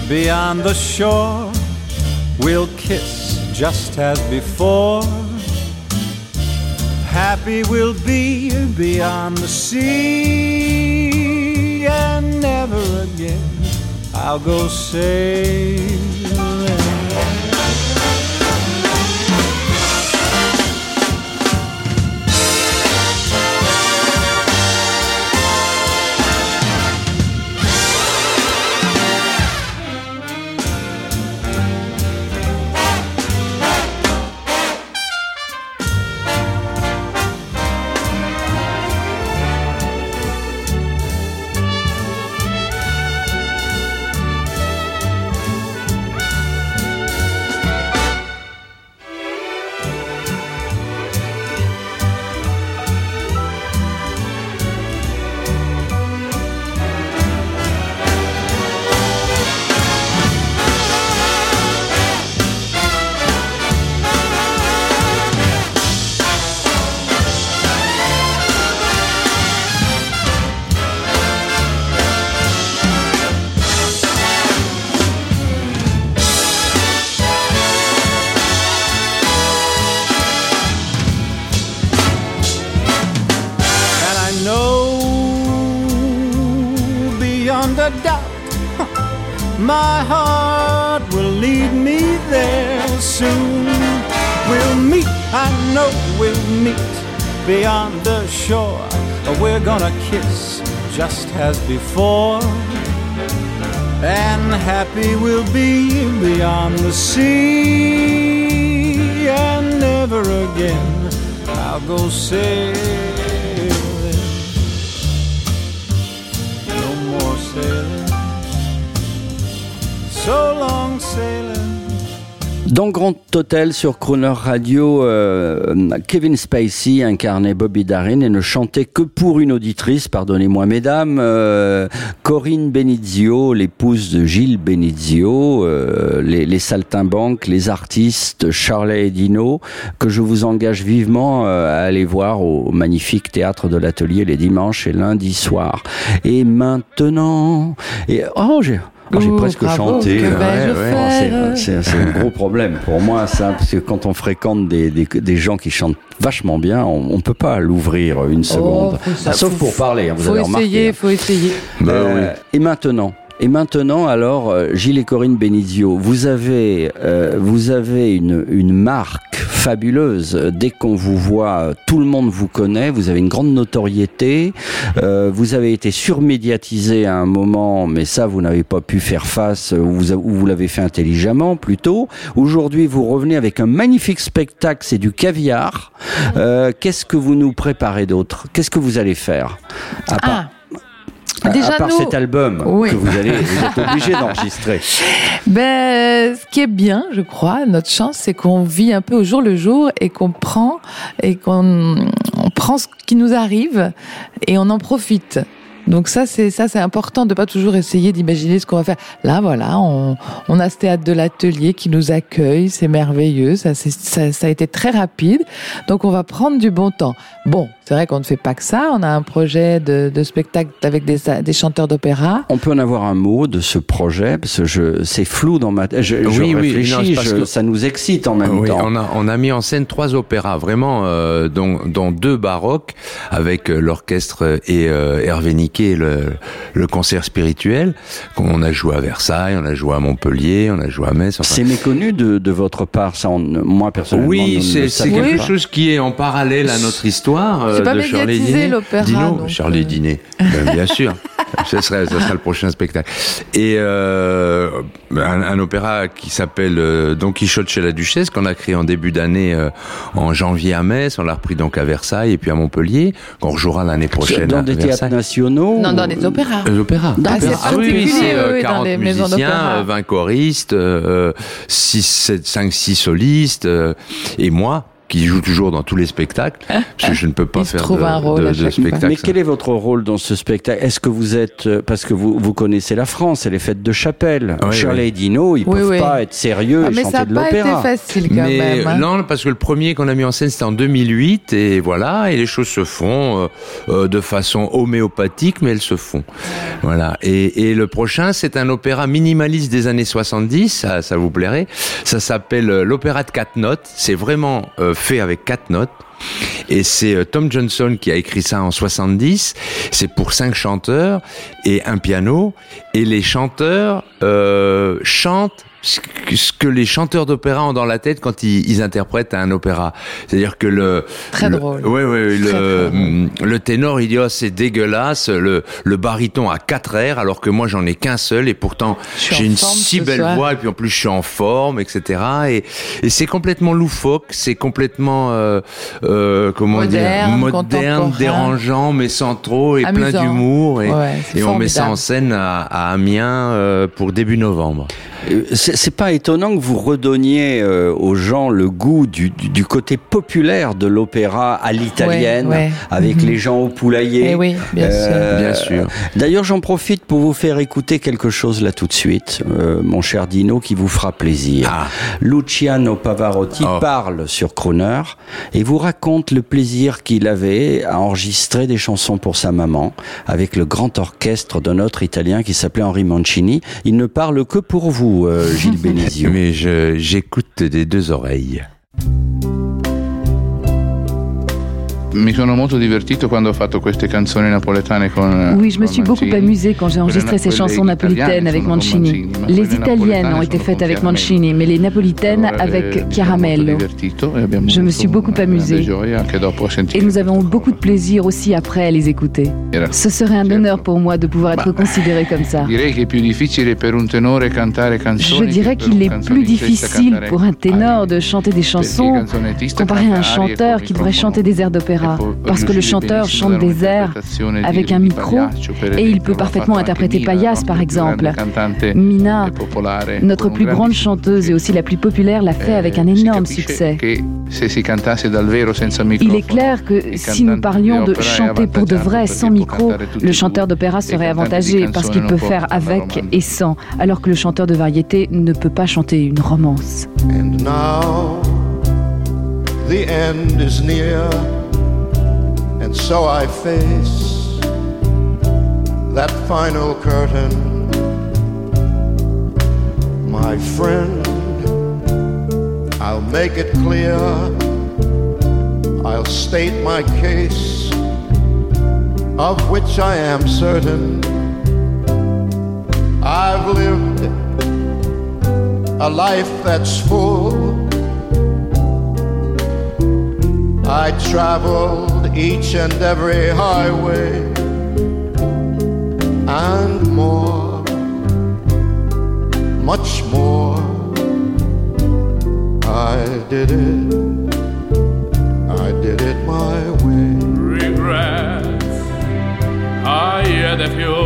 [SPEAKER 11] beyond the shore, we'll kiss just as before. Happy we'll be beyond the sea, and never again I'll go sailing. My heart will lead me there soon. We'll meet, I know we'll meet beyond the shore. We're gonna kiss just as before. And happy we'll be beyond the sea. And never again I'll go sailing.
[SPEAKER 4] Dans Grand Hôtel sur Crooner Radio, euh, Kevin Spacey incarnait Bobby Darin et ne chantait que pour une auditrice, pardonnez-moi mesdames, euh, Corinne Benizio, l'épouse de Gilles Benizio, euh, les, saltimbanques, les artistes Charlet et Dino, que je vous engage vivement à aller voir au magnifique théâtre de l'Atelier les dimanches et lundis soirs. Et maintenant, et oh j'ai j'ai
[SPEAKER 6] Oh,
[SPEAKER 4] presque
[SPEAKER 6] bravo,
[SPEAKER 4] chanté.
[SPEAKER 6] vais-je
[SPEAKER 4] Oh, c'est-
[SPEAKER 6] faire
[SPEAKER 4] c'est c'est un gros problème pour moi, ça, parce que quand on fréquente des, des, des gens qui chantent vachement bien, on, on peut pas l'ouvrir une seconde.
[SPEAKER 6] Oh, ça-
[SPEAKER 4] Ah, sauf
[SPEAKER 6] faut-
[SPEAKER 4] pour parler, hein, vous
[SPEAKER 6] faut
[SPEAKER 4] avez remarqué.
[SPEAKER 6] essayer,
[SPEAKER 4] hein.
[SPEAKER 6] faut essayer.
[SPEAKER 5] Bah
[SPEAKER 4] Euh, Et maintenant, Et maintenant, alors, euh, Gilles et Corinne Benizio, vous avez, euh, vous avez une, une marque fabuleuse. Dès qu'on vous voit, tout le monde vous connaît. Vous avez une grande notoriété. Euh, vous avez été surmédiatisé à un moment, mais ça, vous n'avez pas pu faire face, ou vous, vous l'avez fait intelligemment plutôt. Aujourd'hui, vous revenez avec un magnifique spectacle, c'est du caviar. Euh, Qu'est-ce que vous nous préparez d'autre? Qu'est-ce que vous allez faire? Part,
[SPEAKER 6] Ah,
[SPEAKER 4] à-
[SPEAKER 6] déjà,
[SPEAKER 4] part
[SPEAKER 6] nous-
[SPEAKER 4] cet album
[SPEAKER 6] Oui.
[SPEAKER 4] que vous allez, vous êtes obligé (laughs) d'enregistrer.
[SPEAKER 6] Ben, ce qui est bien, je crois, notre chance, c'est qu'on vit un peu au jour le jour et qu'on prend et qu'on on prend ce qui nous arrive et on en profite. Donc ça, c'est ça, c'est important de pas toujours essayer d'imaginer ce qu'on va faire. Là, voilà, on, on a ce théâtre de l'atelier qui nous accueille, c'est merveilleux, ça, c'est- ça, ça a été très rapide. Donc on va prendre du bon temps. Bon, c'est vrai qu'on ne fait pas que ça. On a un projet de, de spectacle avec des, des chanteurs d'opéra.
[SPEAKER 4] On peut en avoir un mot de ce projet? Parce que je, c'est flou dans ma tête. Je, je
[SPEAKER 5] Oui, oui,
[SPEAKER 4] réfléchis,
[SPEAKER 5] non, c'est parce
[SPEAKER 4] je-
[SPEAKER 5] que-
[SPEAKER 4] ça nous excite en même
[SPEAKER 5] Oui,
[SPEAKER 4] temps.
[SPEAKER 5] on a, on a mis en scène trois opéras, vraiment, euh, dont, dont deux baroques, avec euh, l'orchestre et euh, Hervé Le, le concert spirituel, qu'on a joué à Versailles, on a joué à Montpellier, on a joué à Metz. enfin,
[SPEAKER 4] C'est méconnu de, de votre part, ça. on- moi personnellement,
[SPEAKER 5] Oui, c'est quelque
[SPEAKER 4] pas.
[SPEAKER 5] chose qui est en parallèle à notre histoire euh,
[SPEAKER 6] pas
[SPEAKER 5] de Diné.
[SPEAKER 6] l'opéra,
[SPEAKER 5] Dino,
[SPEAKER 6] euh.
[SPEAKER 5] Diné, Ben, bien sûr. (laughs) Ce serait, ce sera le prochain spectacle. Et euh, un, un opéra qui s'appelle euh, Don Quichotte chez la Duchesse, qu'on a créé en début d'année euh, en janvier à Metz, on l'a repris donc à Versailles et puis à Montpellier, qu'on rejouera l'année prochaine
[SPEAKER 4] Dans
[SPEAKER 5] à
[SPEAKER 4] des théâtres
[SPEAKER 5] Versailles.
[SPEAKER 6] Non, dans les opéras.
[SPEAKER 5] Les opéras.
[SPEAKER 6] Ah, c'est
[SPEAKER 5] Ah oui, oui, c'est euh,
[SPEAKER 6] oui, oui, dans
[SPEAKER 5] 40
[SPEAKER 6] les maisons
[SPEAKER 5] musiciens,
[SPEAKER 6] d'opéra.
[SPEAKER 5] euh, 20 choristes, euh, 6, 7, 5, 6 solistes, euh, et moi, qui joue toujours dans tous les spectacles, parce que je ne peux pas
[SPEAKER 6] Il
[SPEAKER 5] faire de,
[SPEAKER 6] un rôle
[SPEAKER 5] de- de spectacle.
[SPEAKER 4] Mais quel est votre rôle dans ce spectacle? Est-ce que vous êtes euh, parce que vous, vous connaissez la France et les fêtes de chapelle
[SPEAKER 5] Oui,
[SPEAKER 4] Shirley et Dino, ils
[SPEAKER 6] Oui,
[SPEAKER 4] peuvent
[SPEAKER 6] oui.
[SPEAKER 4] pas être sérieux
[SPEAKER 6] Ah,
[SPEAKER 4] et
[SPEAKER 6] mais ça
[SPEAKER 4] chanter de
[SPEAKER 6] pas été
[SPEAKER 4] l'opéra.
[SPEAKER 6] facile quand
[SPEAKER 5] Mais
[SPEAKER 6] même. hein.
[SPEAKER 5] non, parce que le premier qu'on a mis en scène c'était en 2008 et voilà, et les choses se font euh, euh, de façon homéopathique, mais elles se font. Voilà. Et, et le prochain c'est un opéra minimaliste des années 70, ça, ça vous plairait. Ça s'appelle l'opéra de quatre notes. C'est vraiment euh, fait avec quatre notes. Et c'est euh, Tom Johnson qui a écrit ça en 70. C'est pour cinq chanteurs et un piano. Et les chanteurs euh, chantent ce que- ce que les chanteurs d'opéra ont dans la tête quand ils, ils interprètent un opéra. C'est-à-dire que le
[SPEAKER 6] Très
[SPEAKER 5] le-
[SPEAKER 6] drôle.
[SPEAKER 5] Ouais,
[SPEAKER 6] Très,
[SPEAKER 5] le, hum, le ténor il dit oh, c'est dégueulasse. Le le baryton a quatre airs alors que moi j'en ai qu'un seul et pourtant j'ai une
[SPEAKER 6] forme
[SPEAKER 5] si belle
[SPEAKER 6] soir.
[SPEAKER 5] voix et puis en plus je suis en forme etc. Et, et c'est complètement loufoque, c'est complètement euh, euh, comment
[SPEAKER 6] Moderne,
[SPEAKER 5] dire moderne, dérangeant mais sans trop et plein d'humour et,
[SPEAKER 6] Ouais,
[SPEAKER 5] et on met ça en scène à, à Amiens euh, pour début novembre.
[SPEAKER 4] Euh, C'est pas étonnant que vous redonniez euh, aux gens le goût du, du, du côté populaire de l'opéra à l'italienne,
[SPEAKER 6] Ouais, ouais.
[SPEAKER 4] avec
[SPEAKER 6] Mhm.
[SPEAKER 4] les gens au poulailler.
[SPEAKER 6] Eh oui, bien sûr.
[SPEAKER 5] Bien sûr.
[SPEAKER 4] D'ailleurs, j'en profite pour vous faire écouter quelque chose là tout de suite, euh, mon cher Dino, qui vous fera plaisir.
[SPEAKER 5] Ah.
[SPEAKER 4] Luciano Pavarotti
[SPEAKER 5] Oh.
[SPEAKER 4] parle sur Crooner et vous raconte le plaisir qu'il avait à enregistrer des chansons pour sa maman avec le grand orchestre d'un autre Italien qui s'appelait Henri Mancini. Il ne parle que pour vous, euh, Gilles. (laughs)
[SPEAKER 5] Mais je- j'écoute des deux oreilles.
[SPEAKER 12] Mi sono molto divertito quando ho fatto queste canzoni napoletane con
[SPEAKER 13] Oui, je me suis beaucoup amusé quand j'ai enregistré ces chansons napolitaines avec Mancini.
[SPEAKER 12] Mancini, ma
[SPEAKER 13] Les italiennes ont été faites avec. Mancini, mais les napolitaines
[SPEAKER 12] eh,
[SPEAKER 13] avec Chiaramello.
[SPEAKER 12] divertito e
[SPEAKER 13] Je me suis beaucoup amusé. Et nous avons beaucoup de plaisir aussi après à les écouter. Ce serait un honneur pour moi de pouvoir être
[SPEAKER 12] Bah,
[SPEAKER 13] considéré comme ça. Je dirais qu'il est plus difficile pour un ténor de chanter des chansons comparé à un
[SPEAKER 12] e
[SPEAKER 13] chanteur qui devrait chanter des airs d'opéra. Parce que le chanteur chante des airs avec un micro et il peut parfaitement interpréter Paillasse, par exemple. Mina,
[SPEAKER 12] e
[SPEAKER 13] notre plus grande chanteuse et aussi la plus populaire, l'a fait avec un
[SPEAKER 12] Eh,
[SPEAKER 13] énorme succès. Il est clair que si nous parlions de chanter pour de vrai sans micro, le chanteur d'opéra serait avantagé parce qu'il peut faire avec et sans, alors que le chanteur de variété ne peut pas chanter une romance.
[SPEAKER 10] And now the end is near, and so I face that final curtain. My friend, I'll make it clear, I'll state my case, of which I am certain. I've lived a life that's full. I traveled each and every highway and more, much more. I did it, I did it my way.
[SPEAKER 14] regrets. I had a few,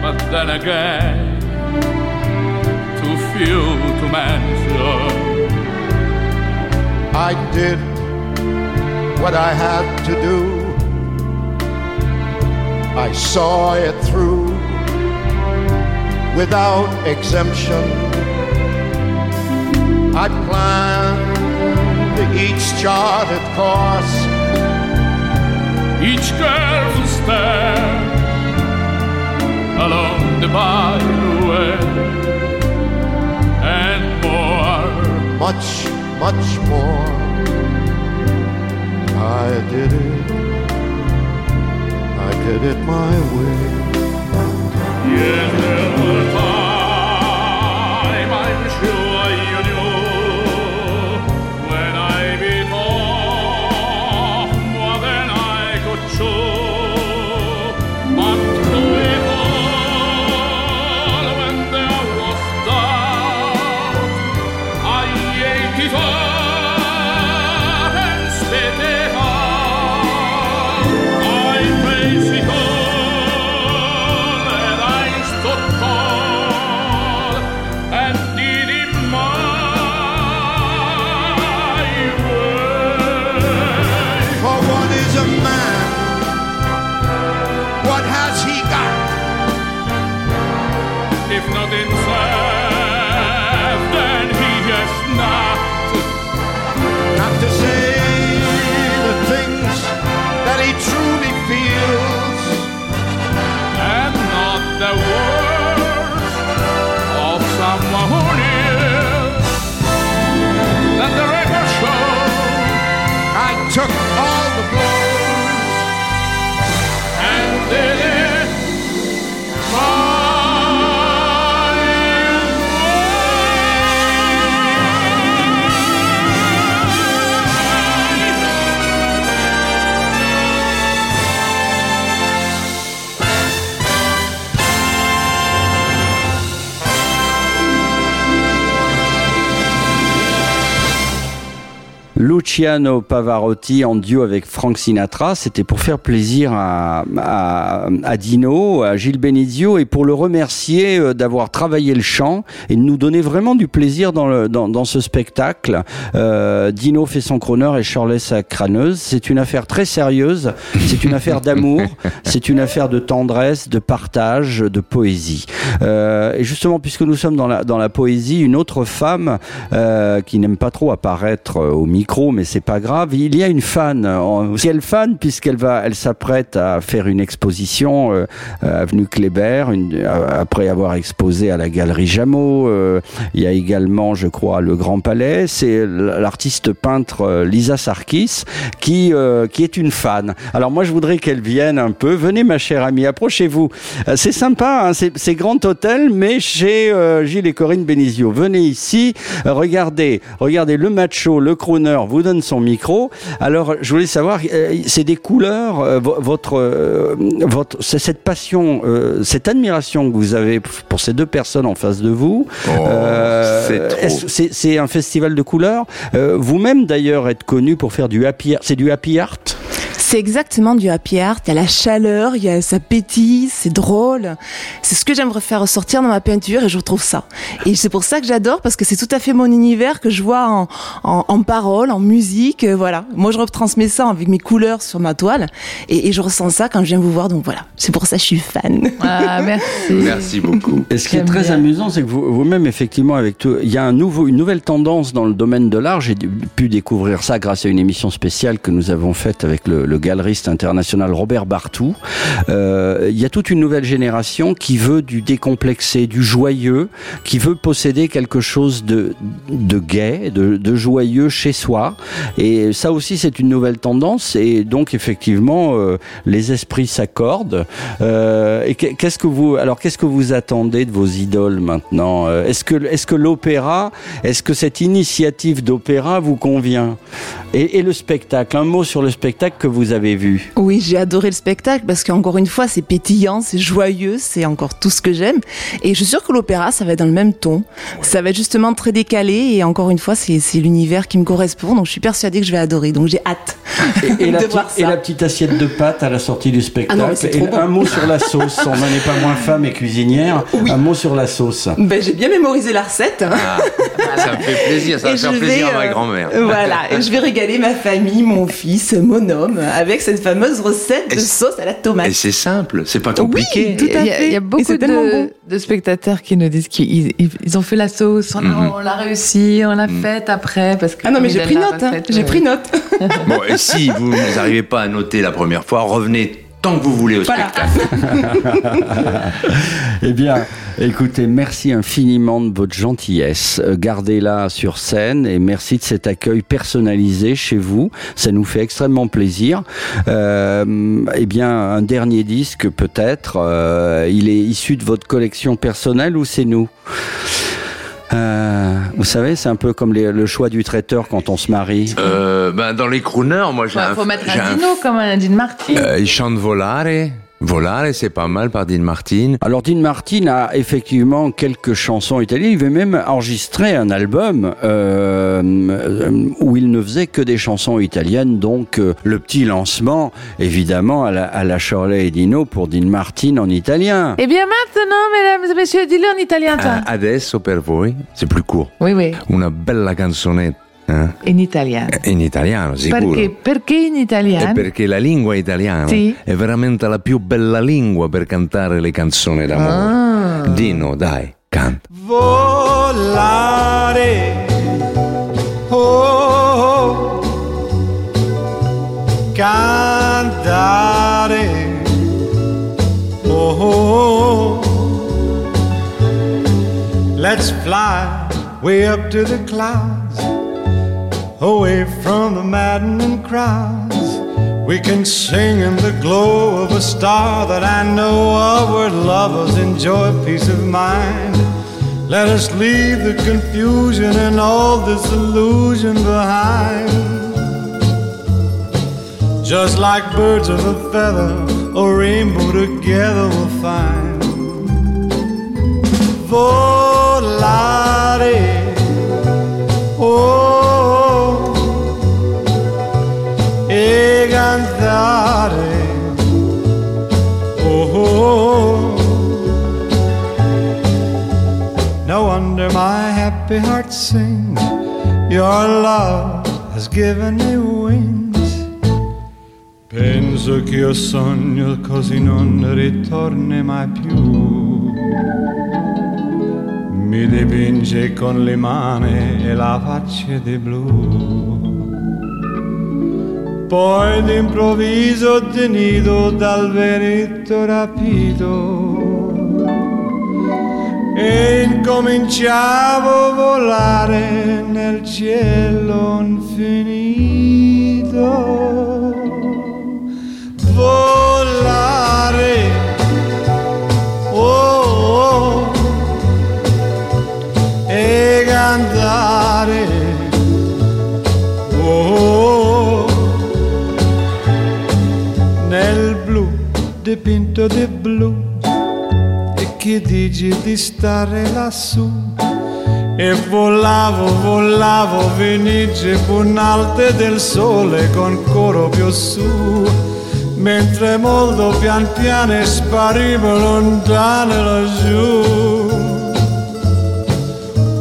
[SPEAKER 14] but then again, too few to mention.
[SPEAKER 10] I did what I had to do. I saw it through without exemption. I planned each charted course,
[SPEAKER 14] Each careful step along the byway, and more.
[SPEAKER 10] much, much more. I did it, I did it my way.
[SPEAKER 14] Yes,
[SPEAKER 4] Luciano Pavarotti en duo avec Frank Sinatra. C'était pour faire plaisir à, à, à Dino, à Gilles Benizio et pour le remercier euh, d'avoir travaillé le chant et de nous donner vraiment du plaisir dans, le, dans, dans ce spectacle. Euh, Dino fait son crooner et Shirley sa crâneuse. C'est une affaire très sérieuse. C'est une affaire d'amour. (laughs) C'est une affaire de tendresse, de partage, de poésie. Euh, et justement, puisque nous sommes dans la, dans la poésie, une autre femme euh, qui n'aime pas trop apparaître au micro, mais c'est pas grave. Il y a une fan, euh, si elle fan, puisqu'elle va, elle s'apprête à faire une exposition euh, avenue Kléber, euh, après avoir exposé à la galerie Jameau. euh, il y a également, je crois, le Grand Palais. C'est l'artiste peintre euh, Lisa Sarkis qui euh, qui est une fan. Alors moi, je voudrais qu'elle vienne un peu. Venez, ma chère amie, approchez-vous. C'est sympa, hein, c'est Grand Hôtel, mais chez Gilles et Corinne Benizio. Venez ici, regardez, regardez le macho, le crooner vous donne son micro. Alors, je voulais savoir, euh, c'est des couleurs, euh, vo- votre, euh, votre, c'est cette passion, cette admiration que vous avez pour ces deux personnes en face de vous. Euh,
[SPEAKER 5] c'est
[SPEAKER 4] un festival de couleurs? Vous-même d'ailleurs êtes connu pour faire du happy art. C'est du happy art?
[SPEAKER 15] C'est exactement du happy art. Il y a la chaleur, il y a ça pétille, c'est drôle. C'est ce que j'aimerais faire ressortir dans ma peinture et je retrouve ça. Et c'est pour ça que j'adore parce que c'est tout à fait mon univers que je vois en, en, en paroles, en musique. euh, Voilà. Moi, je retransmets ça avec mes couleurs sur ma toile et, et je ressens ça quand je viens vous voir. Donc voilà. C'est pour ça que je suis fan.
[SPEAKER 6] Ah, (laughs) merci.
[SPEAKER 5] Merci beaucoup.
[SPEAKER 4] Et ce qui est très
[SPEAKER 6] bien.
[SPEAKER 4] amusant, c'est que vous- vous-même, effectivement, avec tout, il y a un nouveau, une nouvelle tendance dans le domaine de l'art. J'ai pu découvrir ça grâce à une émission spéciale que nous avons faite avec le, le galeriste international Robert Bartou. Euh, Il y a toute une nouvelle génération qui veut du décomplexé, du joyeux, qui veut posséder quelque chose de, de gai, de, de joyeux chez soi. Et ça aussi, c'est une nouvelle tendance. Et donc, effectivement, euh, les esprits s'accordent. Euh, et que- qu'est-ce que vous, alors, qu'est-ce que vous attendez de vos idoles maintenant? Est-ce que, est-ce que l'opéra, est-ce que cette initiative d'opéra vous convient? Et, et le spectacle, un mot sur le spectacle que vous avez vu.
[SPEAKER 15] Oui, j'ai adoré le spectacle parce qu'encore une fois, c'est pétillant, c'est joyeux, c'est encore tout ce que j'aime. Et je suis sûre que l'opéra, ça va être dans le même ton. Ça va être justement très décalé et encore une fois, c'est l'univers qui me correspond. Donc je suis persuadée que je vais adorer. Donc j'ai hâte
[SPEAKER 4] Et, et (laughs) la
[SPEAKER 15] de
[SPEAKER 4] petite,
[SPEAKER 15] voir
[SPEAKER 4] et
[SPEAKER 15] ça.
[SPEAKER 4] la petite assiette de pâtes à la sortie du spectacle.
[SPEAKER 15] Ah non,
[SPEAKER 4] et
[SPEAKER 15] bon.
[SPEAKER 4] un mot sur la sauce. On n'en est pas moins femme et cuisinière. Un mot sur la sauce.
[SPEAKER 15] Ben, j'ai bien mémorisé la recette. hein.
[SPEAKER 5] Ça me fait plaisir, ça va faire plaisir
[SPEAKER 15] vais,
[SPEAKER 5] à ma
[SPEAKER 15] euh,
[SPEAKER 5] grand-mère.
[SPEAKER 15] Voilà, et je vais régaler ma famille, mon fils, mon homme, avec cette fameuse recette de sauce à la tomate.
[SPEAKER 5] Et c'est simple, c'est pas
[SPEAKER 15] Oui,
[SPEAKER 5] compliqué.
[SPEAKER 15] tout à
[SPEAKER 6] Il y a,
[SPEAKER 15] fait.
[SPEAKER 6] il y a
[SPEAKER 15] Et
[SPEAKER 6] beaucoup de,
[SPEAKER 15] bon.
[SPEAKER 6] de spectateurs qui nous disent qu'ils ils- ils ont fait la sauce, on l'a
[SPEAKER 5] Mhm.
[SPEAKER 6] on l'a réussi, on l'a faite après. Parce que
[SPEAKER 15] Ah non, mais j'ai
[SPEAKER 6] il
[SPEAKER 15] pris
[SPEAKER 6] donne la
[SPEAKER 15] note, hein. j'ai
[SPEAKER 6] euh,
[SPEAKER 15] pris note. (laughs)
[SPEAKER 5] Bon, et si vous n'arrivez pas à noter la première fois, revenez tant que vous voulez au
[SPEAKER 15] Voilà.
[SPEAKER 5] spectacle. (laughs)
[SPEAKER 4] Eh bien, écoutez, merci infiniment de votre gentillesse. Euh, Gardez-la sur scène et merci de cet accueil personnalisé chez vous. Ça nous fait extrêmement plaisir. Euh, eh bien, un dernier disque peut-être. euh, il est issu de votre collection personnelle ou c'est nous? Euh, vous savez, c'est un peu comme les- le choix du traiteur quand on se marie.
[SPEAKER 5] Euh, ben, dans les crooners, moi j'ai
[SPEAKER 6] bah,
[SPEAKER 5] un.
[SPEAKER 6] faut mettre un dino comme un Dean Martin.
[SPEAKER 5] Euh, il chante Volare. Volare, c'est pas mal par Dean Martin.
[SPEAKER 4] Alors Dean Martin a effectivement quelques chansons italiennes. Il avait même enregistré un album euh, où il ne faisait que des chansons italiennes. Donc euh, le petit lancement, évidemment, à la, à la Shirley et Dino pour Dean Martin en italien.
[SPEAKER 6] Eh bien maintenant, mesdames et messieurs, dis-le en italien, toi.
[SPEAKER 5] Ah, adesso per voi, c'est plus court.
[SPEAKER 6] Oui, oui,
[SPEAKER 5] Una bella canzonetta. Hein?
[SPEAKER 6] in italien.
[SPEAKER 5] In italiano, sicuro.
[SPEAKER 6] Perché, perché in
[SPEAKER 5] È
[SPEAKER 6] italien?
[SPEAKER 5] perché la lingua italiana
[SPEAKER 6] Sì.
[SPEAKER 5] è veramente la più bella lingua per cantare le canzoni d'amore.
[SPEAKER 6] Ah.
[SPEAKER 5] Dino, dai, canta.
[SPEAKER 11] volare. Oh, cantare. Oh, let's fly way up to the clouds, away from the maddening crowds. We can sing in the glow of a star that I know of where lovers enjoy peace of mind. Let us leave the confusion and all disillusion behind. Just like birds of a feather, a rainbow together we'll find. Volare, No wonder my happy heart sings. Your love has given me wings. Penso che io sogno così non ritorni mai più. Mi dipinge con le mani e la faccia di blu. Poi d'improvviso tenido dal veretto rapito e incominciavo a volare nel cielo infinito. Volare, oh, oh, e cantare, oh, nel blu dipinto di blu che dici di stare lassù? E volavo, volavo fenice punalte del sole con coro più su. Mentre molto pian piano sparivo lontano laggiù.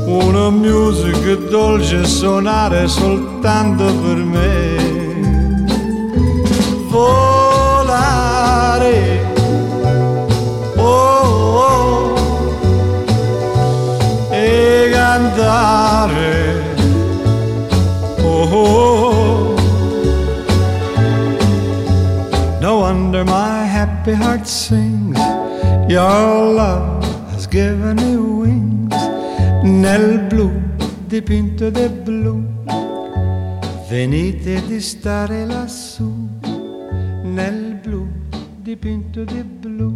[SPEAKER 11] Una musica dolce suonare soltanto per me. Volare e cantare oh, oh, No wonder my happy heart sings. Your love has given me wings. Nel blu dipinto di blu. Venite di stare lassù. Nel blu dipinto di blu.